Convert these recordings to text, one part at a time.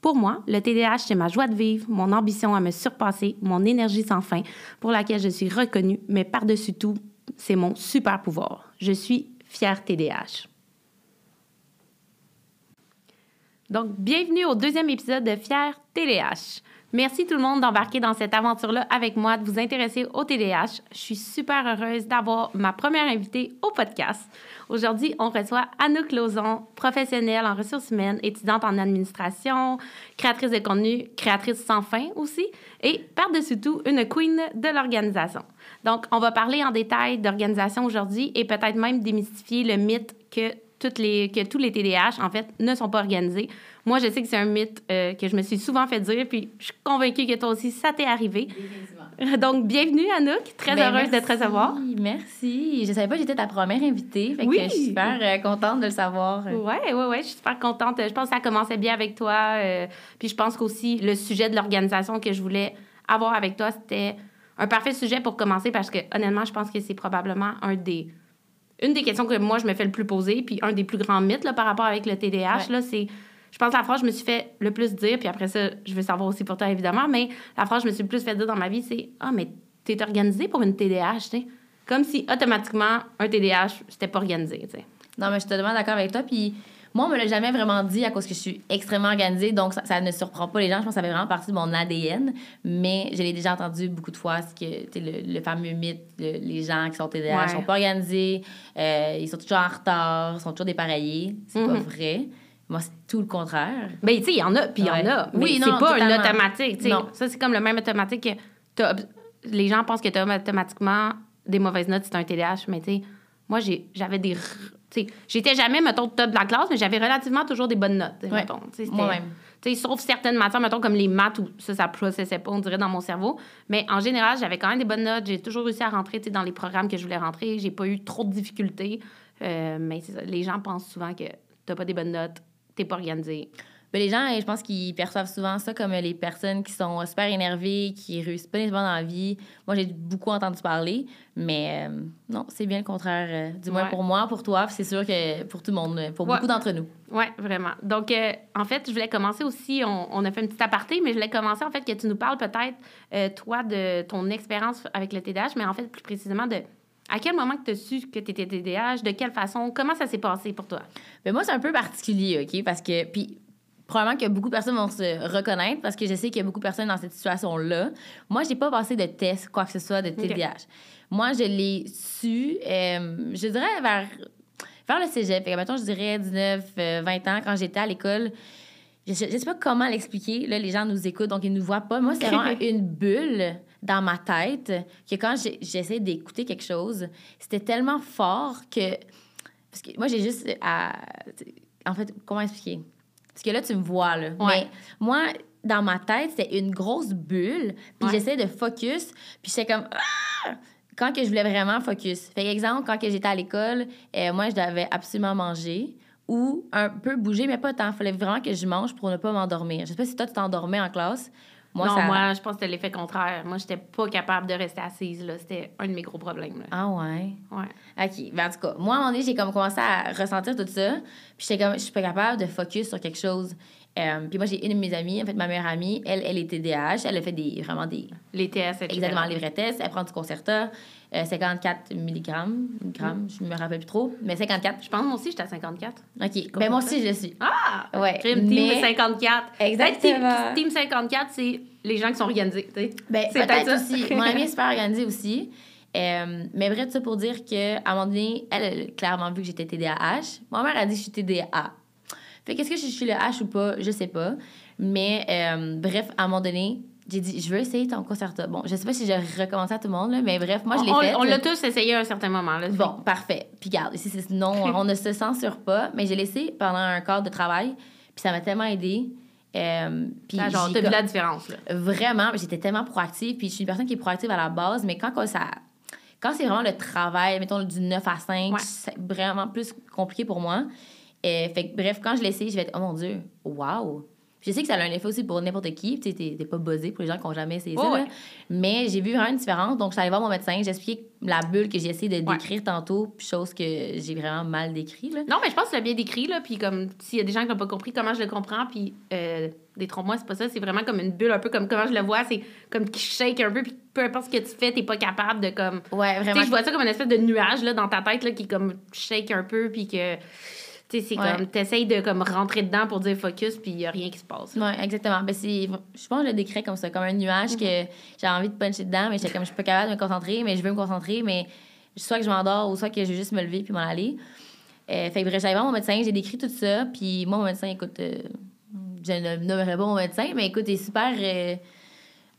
Pour moi, le TDAH, c'est ma joie de vivre, mon ambition à me surpasser, mon énergie sans fin, pour laquelle je suis reconnue, mais par-dessus tout, c'est mon super pouvoir. Je suis fière TDAH. Donc, bienvenue au deuxième épisode de Fière TDAH. Merci tout le monde d'embarquer dans cette aventure-là avec moi, de vous intéresser au TDAH. Je suis super heureuse d'avoir ma première invitée au podcast. Aujourd'hui, on reçoit Anouk Lauzon, professionnelle en ressources humaines, étudiante en administration, créatrice de contenu, créatrice sans fin aussi, et par-dessus tout, une queen de l'organisation. Donc, on va parler en détail d'organisation aujourd'hui et peut-être même démystifier le mythe que tous les TDAH, en fait, ne sont pas organisés. Moi, je sais que c'est un mythe euh, que je me suis souvent fait dire, puis je suis convaincue que toi aussi, ça t'est arrivé. Donc, bienvenue, Anouk. Très ben, heureuse de te recevoir. Merci. Je savais pas que j'étais ta première invitée. Fait oui. que je suis super euh, contente de le savoir. Oui, oui, oui. Je suis super contente. Je pense que ça commençait bien avec toi. Euh, puis je pense qu'aussi, le sujet de l'organisation que je voulais avoir avec toi, c'était un parfait sujet pour commencer parce que, honnêtement, je pense que c'est probablement un des une des questions que moi, je me fais le plus poser, puis un des plus grands mythes là, par rapport avec le TDAH, c'est. Je pense que la phrase que je me suis fait le plus dire, puis après ça, je veux savoir aussi pour toi, évidemment, mais la phrase que je me suis le plus fait dire dans ma vie, c'est Ah, mais t'es organisé pour une TDAH, tu sais. Comme si automatiquement, un TDAH, c'était pas organisé, tu sais. Non, mais je suis totalement d'accord avec toi, puis moi, on me l'a jamais vraiment dit à cause que je suis extrêmement organisée, donc ça, ne surprend pas les gens. Je pense que ça fait vraiment partie de mon ADN, mais je l'ai déjà entendu beaucoup de fois, ce que le, le fameux mythe, les gens qui sont TDAH ne sont pas organisés, euh, ils sont toujours en retard, ils sont toujours dépareillés. C'est pas mhm. vrai. Moi, c'est tout le contraire. Ben, tu sais, il y en a, puis il y en a. Mais oui, c'est pas une automatique. Non. Ça, c'est comme le même automatique que les gens pensent que tu as automatiquement des mauvaises notes si tu un TDAH, mais tu sais, moi, j'avais des J'étais jamais, mettons, top de la classe, mais j'avais relativement toujours des bonnes notes. Moi-même. Sauf certaines matières, mettons, comme les maths, où ça, ça processait pas, on dirait, dans mon cerveau. Mais en général, j'avais quand même des bonnes notes. J'ai toujours réussi à rentrer dans les programmes que je voulais rentrer. J'ai pas eu trop de difficultés. Euh, mais les gens pensent souvent que t'as pas des bonnes notes, t'es pas organisé. Ben, les gens, je pense qu'ils perçoivent souvent ça comme les personnes qui sont super énervées, qui réussissent pas nécessairement dans la vie. Moi, j'ai beaucoup entendu parler, mais euh, non, c'est bien le contraire. Euh, du moins pour moi, pour toi, c'est sûr que pour tout le monde, pour beaucoup d'entre nous. Oui, vraiment. Donc, euh, en fait, je voulais commencer aussi, on, a fait une petite aparté, mais je voulais commencer, en fait, que tu nous parles peut-être, toi, de ton expérience avec le TDAH, mais en fait, plus précisément de à quel moment que tu as su que tu étais TDAH? De quelle façon? Comment ça s'est passé pour toi? ben, moi, c'est un peu particulier, OK? Parce que, puis probablement que beaucoup de personnes vont se reconnaître parce que je sais qu'il y a beaucoup de personnes dans cette situation-là. Moi, j'ai pas passé de test, quoi que ce soit, de TDAH. Moi, je l'ai su, euh, je dirais, vers, vers le cégep. Fait que, je dirais 19, 20 euh, ans, quand j'étais à l'école. Je, je, sais pas comment l'expliquer. Là, les gens nous écoutent, donc ils nous voient pas. Moi, c'est vraiment une bulle dans ma tête que quand j'essaie d'écouter quelque chose, c'était tellement fort que... Parce que moi, j'ai juste à... En fait, comment expliquer? Parce que là, tu me vois, là. Mais moi, dans ma tête, c'était une grosse bulle. Puis j'essayais de focus. Puis j'étais comme... Ah! Quand que je voulais vraiment focus. Fait exemple, quand j'étais à l'école, euh, moi, je devais absolument manger ou un peu bouger, mais pas tant. Il fallait vraiment que je mange pour ne pas m'endormir. Je sais pas si toi, tu t'endormais en classe. Moi, non, moi, je pense que c'était l'effet contraire. Moi, j'étais pas capable de rester assise. Là. C'était un de mes gros problèmes. Ah ouais? Ouais. OK. Ben, en tout cas, moi, à un moment donné, j'ai comme commencé à ressentir tout ça. Puis j'étais comme, je suis pas capable de focus sur quelque chose. Euh, puis moi, j'ai une de mes amies, en fait, ma meilleure amie, elle, elle est TDAH. Elle a fait des, vraiment des... Les tests, Exactement, les vrais tests. Elle prend du Concerta. 54 mg, mm. je me rappelle plus trop, mais 54. Je pense moi aussi j'étais à 54. OK. Ben moi aussi je suis. Ah! Ouais. Team mais... 54. Exactement. Team, 54, c'est les gens qui sont organisés, tu sais. Ben, c'est peut-être aussi. Mon amie est super organisée aussi. Euh, mais bref, ça pour dire qu'à un moment donné, elle a clairement vu que j'étais TDAH. Ma mère a dit que je suis TDA. Fait qu'est-ce que je suis le H ou pas, je sais pas. Mais euh, bref, à un moment donné, j'ai dit, je veux essayer ton concerto. Bon, je sais pas si j'ai recommencé à tout le monde, là, mais bref, moi, je l'ai fait. On l'a tous essayé à un certain moment. Là, bon, parfait. Puis garde, ici, non, on ne se censure pas, mais j'ai laissé pendant un quart de travail, puis ça m'a tellement aidé. Euh, puis ah, genre, t'as vu la différence, là. Vraiment, j'étais tellement proactive, puis je suis une personne qui est proactive à la base, mais quand ça... Quand c'est vraiment le travail, mettons du 9 à 5, c'est vraiment plus compliqué pour moi. Et, fait que, bref, quand je l'essaie, je vais être, oh mon Dieu, je sais que ça a un effet aussi pour n'importe qui. Tu sais, t'es pas buzzé pour les gens qui n'ont jamais essayé ça. Mais j'ai vu vraiment une différence. Donc, je suis allée voir mon médecin. J'ai expliqué la bulle que j'ai essayé de décrire tantôt, chose que j'ai vraiment mal décrit. Là. Non, mais je pense que tu l'as bien décrit. Là, puis comme s'il y a des gens qui n'ont pas compris comment je le comprends, puis euh, détrompe-moi, c'est pas ça. C'est vraiment comme une bulle, un peu comme comment je le vois. C'est comme qui shake un peu, puis peu importe ce que tu fais, t'es pas capable de comme. Ouais, vraiment. je vois ça comme une espèce de nuage là, dans ta tête là, qui comme shake un peu, puis que tu sais, c'est comme, t'essayes de comme rentrer dedans pour dire focus, puis il n'y a rien qui se passe. Oui, exactement. Ben, je pense que je le décris comme ça, comme un nuage que mhm. j'ai envie de puncher dedans, mais j'étais comme, je suis pas capable de me concentrer, mais je veux me concentrer, mais soit que je m'endors ou soit que je veux juste me lever puis m'en aller. Euh, fait que bref, j'allais voir mon médecin, j'ai décrit tout ça, puis moi, mon médecin, écoute, euh, je ne nommerai pas mon médecin, mais écoute, il est super. Euh,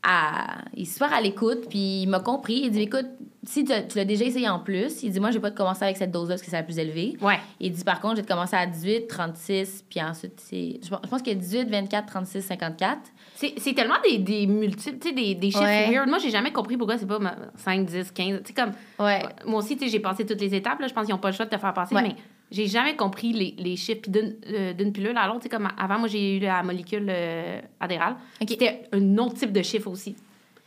à, il est super à l'écoute, puis il m'a compris. Il dit Écoute, si tu, l'as déjà essayé en plus, il dit Moi, je vais pas te commencer avec cette dose-là parce que c'est la plus élevée. Ouais. Il dit Par contre, je vais te commencer à 18, 36, puis ensuite, c'est. Je pense qu'il y a 18, 24, 36, 54. C'est tellement des, des multiples, tu sais, des, des chiffres weird. Moi, j'ai jamais compris pourquoi c'est pas 5, 10, 15. Tu sais, comme. Ouais. Moi aussi, tu sais, j'ai passé toutes les étapes. Là, je pense qu'ils n'ont pas le choix de te faire passer, mais j'ai jamais compris les, les chiffres euh, d'une pilule à l'autre. Comme avant, moi, j'ai eu la molécule euh, adhérale. C'était un autre type de chiffre aussi.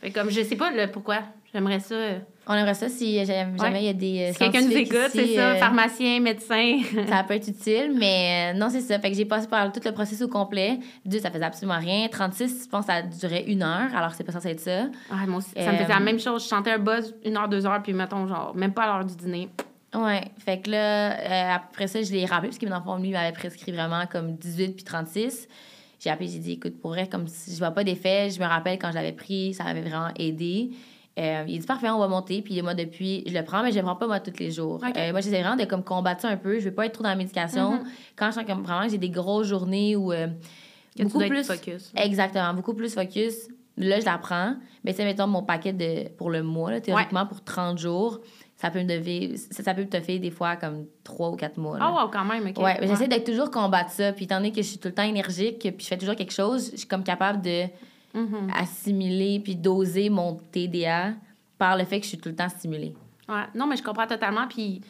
Fait comme, je sais pas le pourquoi. J'aimerais ça. Euh, On aimerait ça si jamais il y a des. Si quelqu'un nous écoute, c'est ça, pharmacien, médecin. ça peut être utile, mais non, c'est ça. Fait que j'ai passé par tout le processus au complet. Deux, ça faisait absolument rien. 36, je pense que ça durait une heure, alors c'est pas censé être ça. Ah, moi aussi. Ça me faisait la même chose. Je chantais un buzz une heure, deux heures, puis mettons, genre, même pas à l'heure du dîner. Ouais. Fait que là, euh, après ça, je l'ai rappelé, parce que mon enfant, lui, m'avait prescrit vraiment comme 18 puis 36. J'ai appelé, j'ai dit, écoute, pour vrai, comme si je vois pas d'effet, je me rappelle quand je l'avais pris, ça m'avait vraiment aidé. Euh, il dit, parfait, on va monter. Puis moi, depuis, je le prends, mais je le prends pas moi tous les jours. Euh, moi, j'essaie vraiment de comme, combattre ça un peu. Je veux pas être trop dans la médication. Mm-hmm. Quand je sens comme, vraiment j'ai des grosses journées où. beaucoup plus. Focus. Exactement, beaucoup plus focus. Là, je la prends. Mais c'est, mettons, mon paquet de, pour le mois, là, théoriquement, pour 30 jours ça peut me ça, peut te faire des fois comme trois ou quatre mois. Ah, oh, wow, quand même, OK. Ouais, j'essaie d'être toujours combattre ça. Puis étant donné que je suis tout le temps énergique, puis je fais toujours quelque chose, je suis comme capable de mm-hmm. assimiler puis doser mon TDA par le fait que je suis tout le temps stimulée. Ouais, non, mais je comprends totalement. Puis,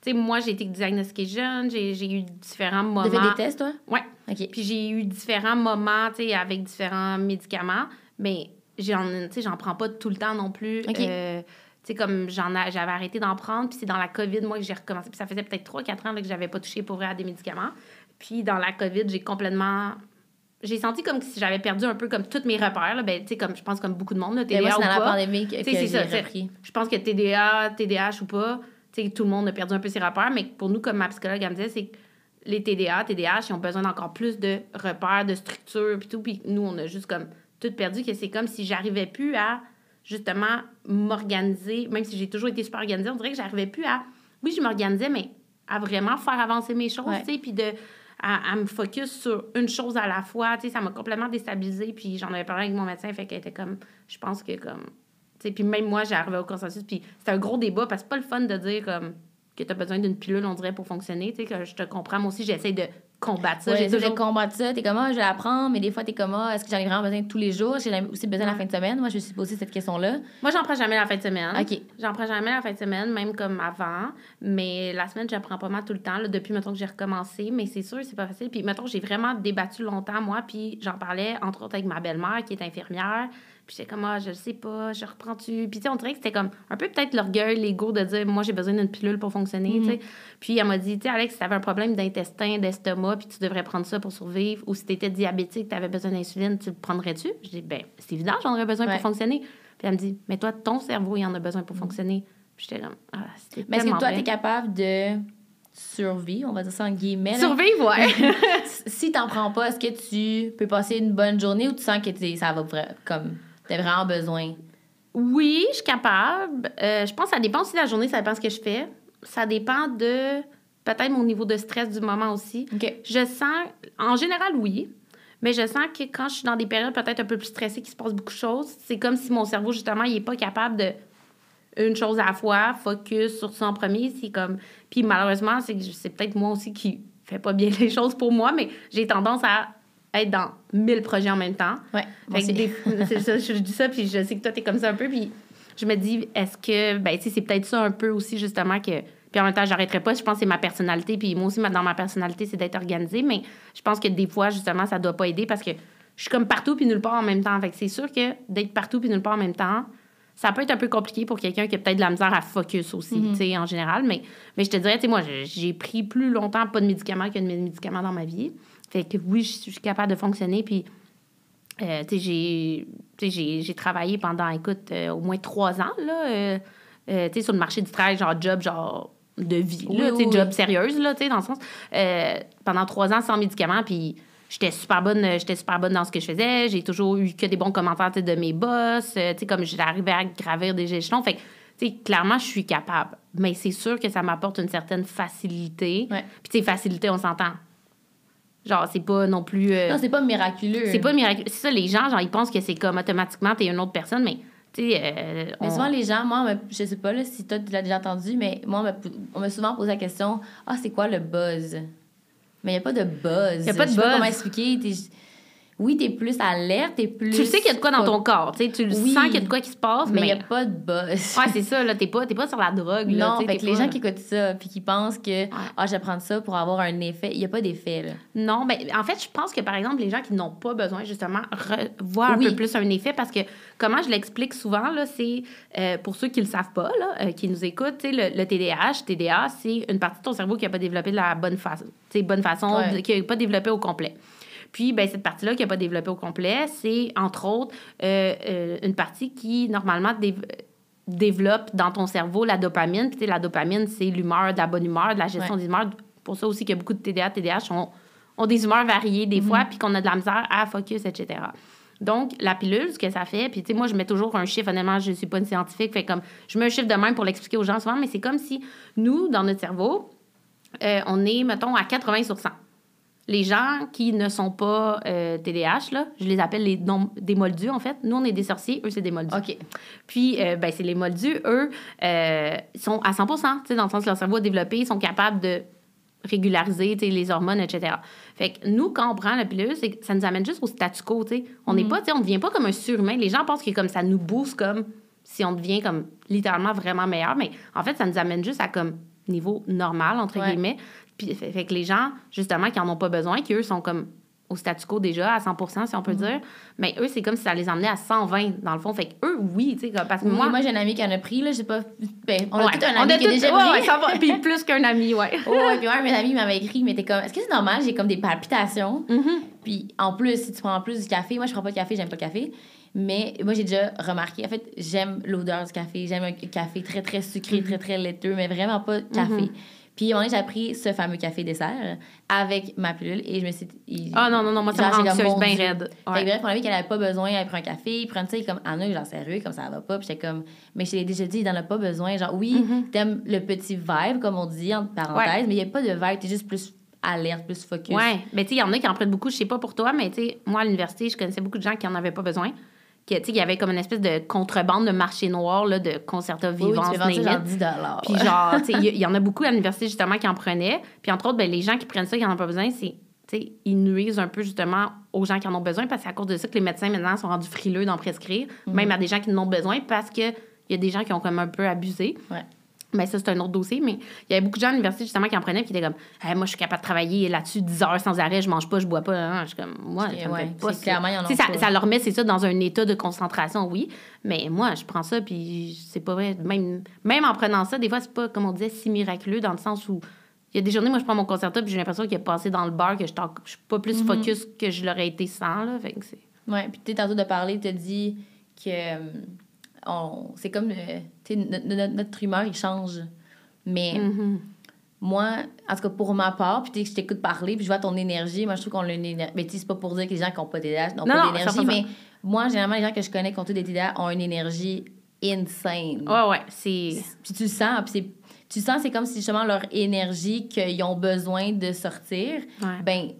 tu sais, moi, j'ai été diagnostiquée jeune, j'ai eu différents moments. Tu fait des tests, toi? Ouais. OK. Puis j'ai eu différents moments, tu sais, avec différents médicaments, mais j'en prends pas tout le temps non plus. OK. Euh, sais, comme j'en j'avais arrêté d'en prendre, puis c'est dans la COVID, moi, que j'ai recommencé. Puis ça faisait peut-être 3-4 ans là, que j'avais pas touché pour vrai à des médicaments. Puis dans la COVID, j'ai complètement. J'ai senti comme si j'avais perdu un peu comme tous mes repères. Là. Ben, tu sais, comme je pense comme beaucoup de monde, là, TDA moi, ou dans pas. la pandémie que, c'est ça, Je pense que TDA, TDAH ou pas, tu sais, tout le monde a perdu un peu ses repères. Mais pour nous, comme ma psychologue, elle me disait, c'est que les TDA, TDAH, ils ont besoin d'encore plus de repères, de structure, puis tout. Puis nous, on a juste comme tout perdu, que c'est comme si j'arrivais plus à justement m'organiser, même si j'ai toujours été super organisée, on dirait que j'arrivais plus à. Oui, je m'organisais, mais à vraiment faire avancer mes choses, tu sais, puis de. À, me focus sur une chose à la fois, tu sais, ça m'a complètement déstabilisée, puis j'en avais parlé avec mon médecin, fait qu'elle était comme, je pense que comme, tu sais, puis même moi, j'arrivais au consensus, puis c'était un gros débat, parce que c'est pas le fun de dire comme que tu as besoin d'une pilule, on dirait, pour fonctionner, tu sais, que je te comprends, moi aussi, j'essaie de combattre ça. j'ai toujours combattre ça. T'es comme, ah, je vais l'apprendre, mais des fois, t'es comme, ah, est-ce que j'en ai vraiment besoin tous les jours? J'ai aussi besoin la fin de semaine. Moi, je me suis posé cette question-là. Moi, j'en prends jamais la fin de semaine. OK. J'en prends jamais la fin de semaine, même comme avant. Mais la semaine, j'en prends pas mal tout le temps, là, depuis, mettons, que j'ai recommencé. Mais c'est sûr, c'est pas facile. Puis, mettons, j'ai vraiment débattu longtemps, moi, puis j'en parlais, entre autres, avec ma belle-mère, qui est infirmière. Puis j'étais comme, ah, je le sais pas, je reprends-tu? Puis tu sais, on dirait que c'était comme un peu peut-être l'orgueil, l'ego de dire, moi, j'ai besoin d'une pilule pour fonctionner, tu sais. Mhm. Puis elle m'a dit, tu sais, Alex, si t'avais un problème d'intestin, d'estomac, puis tu devrais prendre ça pour survivre, ou si t'étais diabétique, t'avais besoin d'insuline, tu le prendrais-tu? Je dis, ben, c'est évident, j'en aurais besoin pour fonctionner. Puis elle me dit, mais toi, ton cerveau, il en a besoin pour mhm. fonctionner. Puis j'étais comme, ah, c'était Mais est-ce que toi, t'es capable de survivre, on va dire ça en guillemets. Survivre, ouais. si t'en prends pas, est-ce que tu peux passer une bonne journée ou tu sens que ça va comme T'as vraiment besoin? Oui, je suis capable. Euh, je pense que ça dépend aussi de la journée, ça dépend de ce que je fais. Ça dépend de peut-être mon niveau de stress du moment aussi. Je sens, en général, oui. Mais je sens que quand je suis dans des périodes peut-être un peu plus stressées, qu'il se passe beaucoup de choses, c'est comme si mon cerveau, justement, il n'est pas capable de une chose à la fois, focus sur ça en premier. C'est comme. Puis malheureusement, c'est, c'est peut-être moi aussi qui fais pas bien les choses pour moi, mais j'ai tendance à être dans mille projets en même temps. Ouais. c'est ça, je dis ça, puis je sais que toi, t'es comme ça un peu. Puis je me dis, est-ce que, ben, tu sais, c'est peut-être ça un peu aussi, justement, que. Puis en même temps, j'arrêterai pas. Je pense que c'est ma personnalité. Puis moi aussi, dans ma personnalité, c'est d'être organisée. Mais je pense que des fois, justement, ça doit pas aider parce que je suis comme partout puis nulle part en même temps. Fait que c'est sûr que d'être partout puis nulle part en même temps, ça peut être un peu compliqué pour quelqu'un qui a peut-être de la misère à focus aussi, Mhm. tu sais, en général. Mais, mais je te dirais, tu sais, moi, j'ai- pris plus longtemps pas de médicaments que de médicaments dans ma vie. Fait que oui, je suis capable de fonctionner. Puis, euh, tu sais, j'ai- travaillé pendant, écoute, euh, au moins trois ans, là, euh, tu sais, sur le marché du travail, genre job, genre de vie, Oui, là, tu sais, oui, job sérieuse, là, tu sais, dans le sens. pendant trois ans sans médicaments, puis j'étais super bonne euh, j'étais super bonne dans ce que je faisais. J'ai toujours eu que des bons commentaires de mes boss euh, tu sais comme j'arrivais à gravir des échelons. Fait tu sais clairement je suis capable. Mais c'est sûr que ça m'apporte une certaine facilité. Ouais. puis tu sais facilité on s'entend. Genre c'est pas non plus euh, Non, c'est pas miraculeux. c'est pas miraculeux. C'est ça les gens genre ils pensent que c'est comme automatiquement t'es une autre personne mais tu sais euh, Mais souvent, les gens, moi, me- je sais pas là, si toi, tu l'as déjà entendu, mais moi, on m'a- on m'a souvent posé la question Ah, c'est quoi le buzz Mais il n'y a pas de buzz. Y a pas de Je sais buzz. comment expliquer. Oui, t'es plus alerte, t'es plus. tu sais qu'il y a de quoi dans ton corps tu sais tu le Oui. sens qu'il y a de quoi qui se passe Mais il mais, n'y a pas de buzz. ouais c'est ça là t'es pas pas sur la drogue là, non, fait que les gens qui écoutent ça puis qui pensent que ah, je vais prendre ça pour avoir un effet, il n'y a pas d'effet. là. Non, ben, en fait, je pense que, par exemple, les gens qui n'ont pas besoin, justement, voient un peu plus un effet parce que, comment je l'explique souvent, là, c'est, euh, pour ceux qui ne le savent pas, là, euh, qui nous écoutent, tu sais, le, le TDAH, TDA, c'est une partie de ton cerveau qui n'a pas développé de la bonne façon, tu sais, bonne façon, Ouais. qui n'a pas développé au complet. Puis, ben, cette partie-là qui n'a pas développé au complet, c'est, entre autres, euh, euh, une partie qui, normalement, dé- développe dans ton cerveau la dopamine. Puis, tu sais, la dopamine, c'est l'humeur, de la bonne humeur, de la gestion Ouais. des humeurs. Pour ça aussi qu'il y a beaucoup de TDA, TDAH ont, ont des humeurs variées des fois, puis qu'on a de la misère à focus, etc. Donc, la pilule, ce que ça fait, puis tu sais, moi, je mets toujours un chiffre, honnêtement, je ne suis pas une scientifique, fait comme, je mets un chiffre de même pour l'expliquer aux gens souvent, mais c'est comme si nous, dans notre cerveau, euh, on est, mettons, à 80 sur 100. Les gens qui ne sont pas euh, TDAH, là, je les appelle les non- des moldus, en fait. Nous, on est des sorciers, eux, c'est des moldus. OK. Puis, euh, ben, c'est les moldus, eux, euh, sont à 100 tu sais, dans le sens que leur cerveau est développé, ils sont capables de régulariser les hormones, etc. Fait que nous, quand on prend la pilule, c'est que ça nous amène juste au statu quo. On n'est pas, tu sais, on ne devient pas comme un surhumain. Les gens pensent que comme ça nous booste comme si on devient comme littéralement vraiment meilleur, mais en fait, ça nous amène juste à comme niveau normal, entre Ouais. guillemets. Puis, fait, fait que les gens, justement, qui en ont pas besoin, qui eux sont comme au statu quo déjà, à 100% si on peut dire, mais eux, c'est comme si ça les emmenait à 120, dans le fond. Fait que eux, oui, tu sais, comme- parce que Oui, moi... moi, j'ai un ami qui en a pris, là, j'ai pas. Ben, on a Ouais. tout un On ami a qui a tout- déjà pris. ouais, ça va. Puis plus qu'un ami, ouais. Oh, ouais, puis un mes amis m'avait écrit, mais t'es comme, est-ce que c'est normal? J'ai comme des palpitations. Mhm. Puis en plus, si tu prends en plus du café, moi je prends pas de café, j'aime pas le café. Mais moi j'ai déjà remarqué, en fait, j'aime l'odeur du café. J'aime un café très très sucré, très très laiteux, mais vraiment pas de café. Puis donné, j'ai pris ce fameux café dessert avec ma pilule et je me suis dit. Ah non, non, non, moi, ça me Genre, rend j'ai comme, bien raide. Fait Ouais. que bref, mon ami qu'elle avait pas besoin, elle prend un café, il prend il est comme, Anna, genre sérieux, comme ça va pas. Puis j'étais comme, mais je t'ai déjà dit, il en a pas besoin. Genre, oui, Mhm. t'aimes le petit vibe, comme on dit, entre parenthèses, mais il y a pas de vibe, t'es juste plus alerte, plus focus. Ouais, mais tu sais, il y en a qui en prennent beaucoup, je sais pas pour toi, mais tu sais, moi, à l'université, je connaissais beaucoup de gens qui en avaient pas besoin. Tu sais, il y avait comme une espèce de contrebande de marché noir, là, de concerta Oui, oui, vivants, tu fais vendre ça genre 10 dollars. Puis genre, tu sais, il y, en a beaucoup à l'université, justement, qui en prenaient. Puis entre autres, ben, les gens qui prennent ça, qui en ont pas besoin, c'est, tu sais, ils nuisent un peu, justement, aux gens qui en ont besoin, parce que c'est à cause de ça que les médecins, maintenant, sont rendus frileux d'en prescrire, Mhm. même à des gens qui en ont besoin, parce que il y a des gens qui ont comme un peu abusé. Ouais. Mais ça, c'est un autre dossier. Mais il y avait beaucoup de gens à l'université, justement, qui en prenaient, puis qui étaient comme, Hey, moi, je suis capable de travailler là-dessus 10 heures sans arrêt, je mange pas, je bois pas. hein. Je suis comme, moi, ouais, pas ça. clairement, ils en ont Tu sais, ça, pas. ça leur met, c'est ça, dans un état de concentration, oui. Mais moi, je prends ça, puis c'est pas vrai. Même, même en prenant ça, des fois, c'est pas, comme on disait, si miraculeux, dans le sens où il y a des journées, moi, je prends mon concerto, puis j'ai l'impression qu'il est passé dans le bar, que je je suis pas plus Mhm. focus que je l'aurais été sans, là. Fait que c'est. Ouais, puis tu tantôt de parler, tu as dit que euh, on- c'est comme, euh, tu sais, no- no- notre humeur, il change. Mais Mhm. moi, en tout cas, pour ma part, puis tu sais, je t'écoute parler, puis je vois ton énergie, moi, je trouve qu'on a une énergie. Mais tu c'est pas pour dire que les gens qui n'ont pas TDAH n'ont Non, pas non, d'énergie, 100%. mais moi, généralement, les gens que je connais qui ont tous des TDAH ont une énergie insane. Ouais, ouais, c'est. Puis tu le sens, puis c'est- tu sens, c'est comme si justement leur énergie qu'ils ont besoin de sortir, Ouais. ben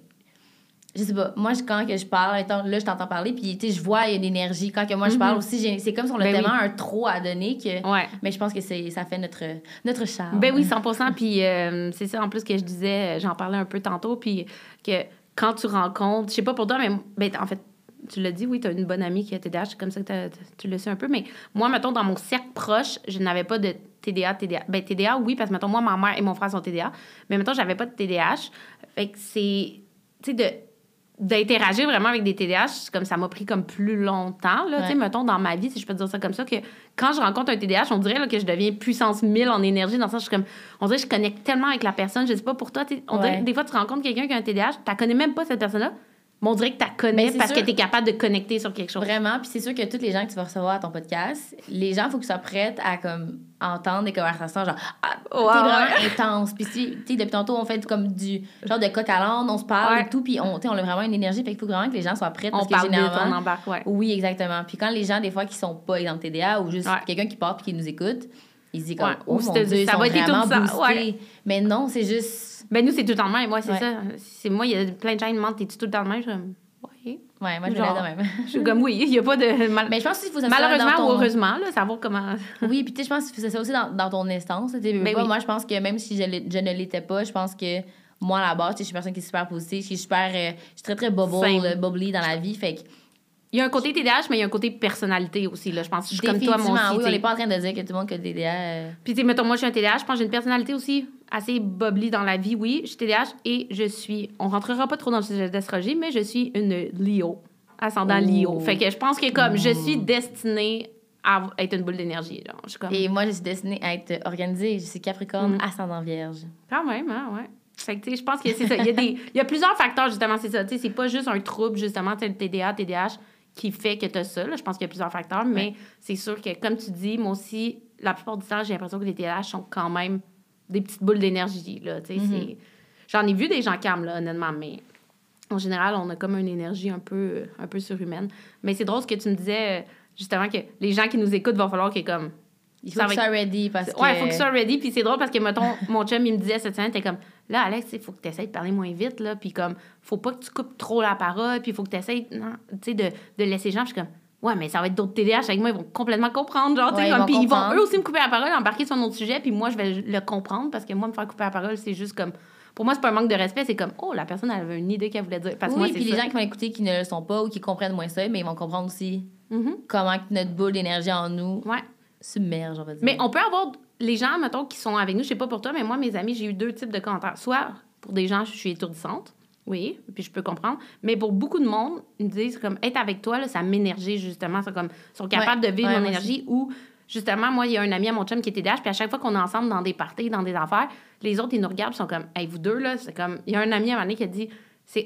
je sais pas moi quand que je parle là je t'entends parler puis tu sais je vois il y a une énergie quand que moi je parle aussi j'ai- c'est comme si on a Ben oui. tellement un trop à donner que Ouais. mais je pense que ça fait notre notre charme Ben oui, 100% Puis euh, c'est ça, en plus, que je disais, euh, j'en parlais un peu tantôt, puis que quand tu rencontres, je sais pas pour toi, mais ben, en fait, tu l'as dit, oui, tu as une bonne amie qui a TDAH, c'est comme ça que tu le sais un peu. Mais moi, mettons, dans mon cercle proche, je n'avais pas de TDA, TDA. Ben, TDA, oui, parce que, mettons, moi, ma mère et mon frère sont TDA. Mais, mettons, j'avais pas de TDAH. Fait que c'est, tu sais, de d'interagir vraiment avec des TDAH, comme ça m'a pris comme plus longtemps, là, tu sais, Ouais. mettons, dans ma vie, si je peux dire ça comme ça, que quand je rencontre un TDAH, on dirait là, que je deviens puissance 1000 en énergie, dans le sens, je suis comme, on dirait que je connecte tellement avec la personne, je sais pas pour toi, on dirait que des fois, tu rencontres quelqu'un qui a un TDAH, tu connais même pas cette personne-là, mais on dirait que tu la connais parce sûr. que tu es capable de connecter sur quelque chose. Vraiment, puis c'est sûr que tous les gens que tu vas recevoir à ton podcast, les gens, il faut qu'ils soient prêts à comme entendre des conversations genre ah, t'es Ouais, vraiment intense. Puis si, tu sais depuis tantôt on fait comme du genre de coq à l'âne, on se parle Ouais. et tout, puis on, on a vraiment une énergie, fait qu'il faut vraiment que les gens soient prêts On parce que parle généralement- on embarque, ouais. Oui, exactement. Puis quand les gens des fois qui sont pas exemple TDA ou juste quelqu'un qui part puis qui nous écoute, se comme Ouais. oh Ou mon dieu, ça va être étourdissant, boostés. ouais. Mais non, c'est juste Ben nous, c'est tout le temps le même. Moi, c'est Ouais. ça. C'est moi, il y a plein de gens qui me demandent, t'es-tu tout le temps le même? Je suis oui. ouais, moi je Genre. de même. Je suis comme, oui, il n'y a pas de... mal- Mais je pense qu'il faut ça Malheureusement dans ton... ou heureusement, là, savoir comment... Oui, puis tu sais, je pense que c'est ça aussi dans, dans ton instance. Ben oui. Moi, je pense que même si je, je ne l'étais pas, je pense que moi, à la base, je suis une personne qui est super positive, qui est super. euh, je suis très, très bubble, euh, bubbly dans la vie. Fait que, Il y a un côté TDAH, mais il y a un côté personnalité aussi, là. Je pense que je suis comme toi, aussi. oui, on n'est pas en train de dire que tout le monde a TDA. euh, Puis, tu sais, mettons, moi, je suis un TDAH. Je pense que j'ai une personnalité aussi assez bubbly dans la vie, oui. Je suis TDAH et je suis... On rentrera pas trop dans le sujet d'astrologie, mais je suis une Leo, ascendant Oh. Leo. Fait que je pense que, comme, je suis destinée à être une boule d'énergie, là. Je suis comme... Et moi, je suis destinée à être organisée. Je suis Capricorne, Mm. ascendant vierge. Quand même, hein, ouais. Fait que, tu sais, je pense que c'est ça. Il y, a des, il y a plusieurs facteurs, justement, c'est ça. Tu sais, c'est pas juste un trouble, justement, tu sais, le TDA, TDAH, qui fait que tu as ça. Là. Je pense qu'il y a plusieurs facteurs, mais c'est sûr que, comme tu dis, moi aussi, la plupart du temps, j'ai l'impression que les TDAH sont quand même des petites boules d'énergie, là. Mhm. c'est- J'en ai vu des gens calmes, là, honnêtement, mais en général, on a comme une énergie un peu, un peu surhumaine. Mais c'est drôle ce que tu me disais, justement, que les gens qui nous écoutent, va falloir que, comme, Il faut va sois ready parce que. Ouais, il faut que tu sois ready. Puis c'est drôle parce que, mettons, mon chum, il me disait cette semaine, t'es comme, là, Alex, il faut que tu essaies de parler moins vite, là. Puis comme, faut pas que tu coupes trop la parole. Puis il faut que tu essaies, tu sais, de, de laisser les gens. Puis je suis comme, ouais, mais ça va être d'autres TDAH avec moi, ils vont complètement comprendre. Genre, Ouais, comme, puis ils vont eux aussi me couper la parole, embarquer sur un autre sujet. Puis moi, je vais le comprendre parce que moi, me faire couper la parole, c'est juste comme, pour moi, c'est pas un manque de respect, c'est comme, oh, la personne, elle avait une idée qu'elle voulait dire. Parce que oui, moi, puis les ça. gens qui vont écouter qui ne le sont pas ou qui comprennent moins ça, mais ils vont comprendre aussi Mhm. comment notre boule d'énergie en nous Ouais. submerge, on va dire. Mais on peut avoir les gens, mettons, qui sont avec nous, je sais pas pour toi, mais moi, mes amis, j'ai eu deux types de commentaires. Soit pour des gens, je suis étourdissante, oui, puis je peux comprendre. Mais pour beaucoup de monde, ils me disent comme être avec toi, là, ça m'énergie, justement. C'est comme, ils sont capables de vivre Ouais, mon énergie ou. Justement, moi, il y a un ami à mon chum qui était TDAH, puis à chaque fois qu'on est ensemble dans des parties, dans des affaires, les autres, ils nous regardent, ils sont comme, hey, vous deux, là, c'est comme. Il y a un ami à un moment donné qui a dit,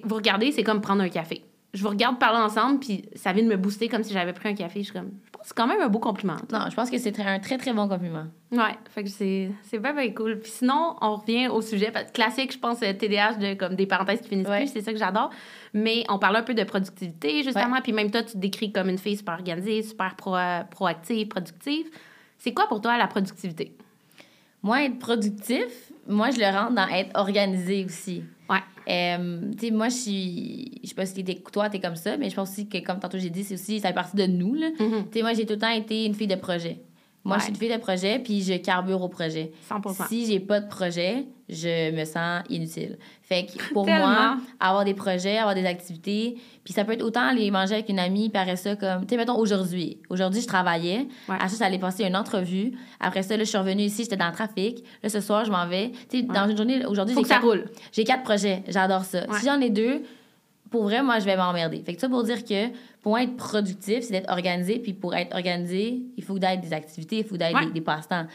vous regardez, c'est comme prendre un café. Je vous regarde parler ensemble, puis ça vient de me booster comme si j'avais pris un café. Je suis comme, je pense que c'est quand même un beau compliment. Non, je pense que c'est un très, très bon compliment. Ouais, fait que c'est c'est bien, bien cool. Puis sinon, on revient au sujet classique, je pense, euh, TDAH, de, comme des parenthèses qui finissent Ouais. plus, c'est ça que j'adore. Mais on parle un peu de productivité, justement. Puis même toi, tu te décris comme une fille super organisée, super pro- proactive, productive. C'est quoi pour toi la productivité? Moi, être productif, moi, je le rentre dans être organisé aussi. Euh, tu sais, moi, je suis. Je sais pas si t'es, toi, t'es comme ça, mais je pense aussi que, comme tantôt j'ai dit, c'est aussi. Ça fait partie de nous, là. Tu sais, moi, j'ai tout le temps été une fille de projet. Moi, je suis une fille de projet, puis je carbure au projet. 100 Si j'ai pas de projet, je me sens inutile. Fait que pour moi, avoir des projets, avoir des activités, puis ça peut être autant aller manger avec une amie, puis après ça, comme, tu sais, mettons aujourd'hui. Aujourd'hui, je travaillais. Ouais. Après ça, j'allais passer une entrevue. Après ça, là, je suis revenue ici, j'étais dans le trafic. Là, ce soir, je m'en vais. Tu sais, dans une journée, aujourd'hui, j'ai quatre, roule. j'ai quatre projets. J'adore ça. Si j'en ai deux, pour vrai, moi, je vais m'emmerder. Fait que ça pour dire que pour être productif, c'est d'être organisé. Puis pour être organisé, il faut d'être des activités, il faut d'être Ouais. des, des passe-temps.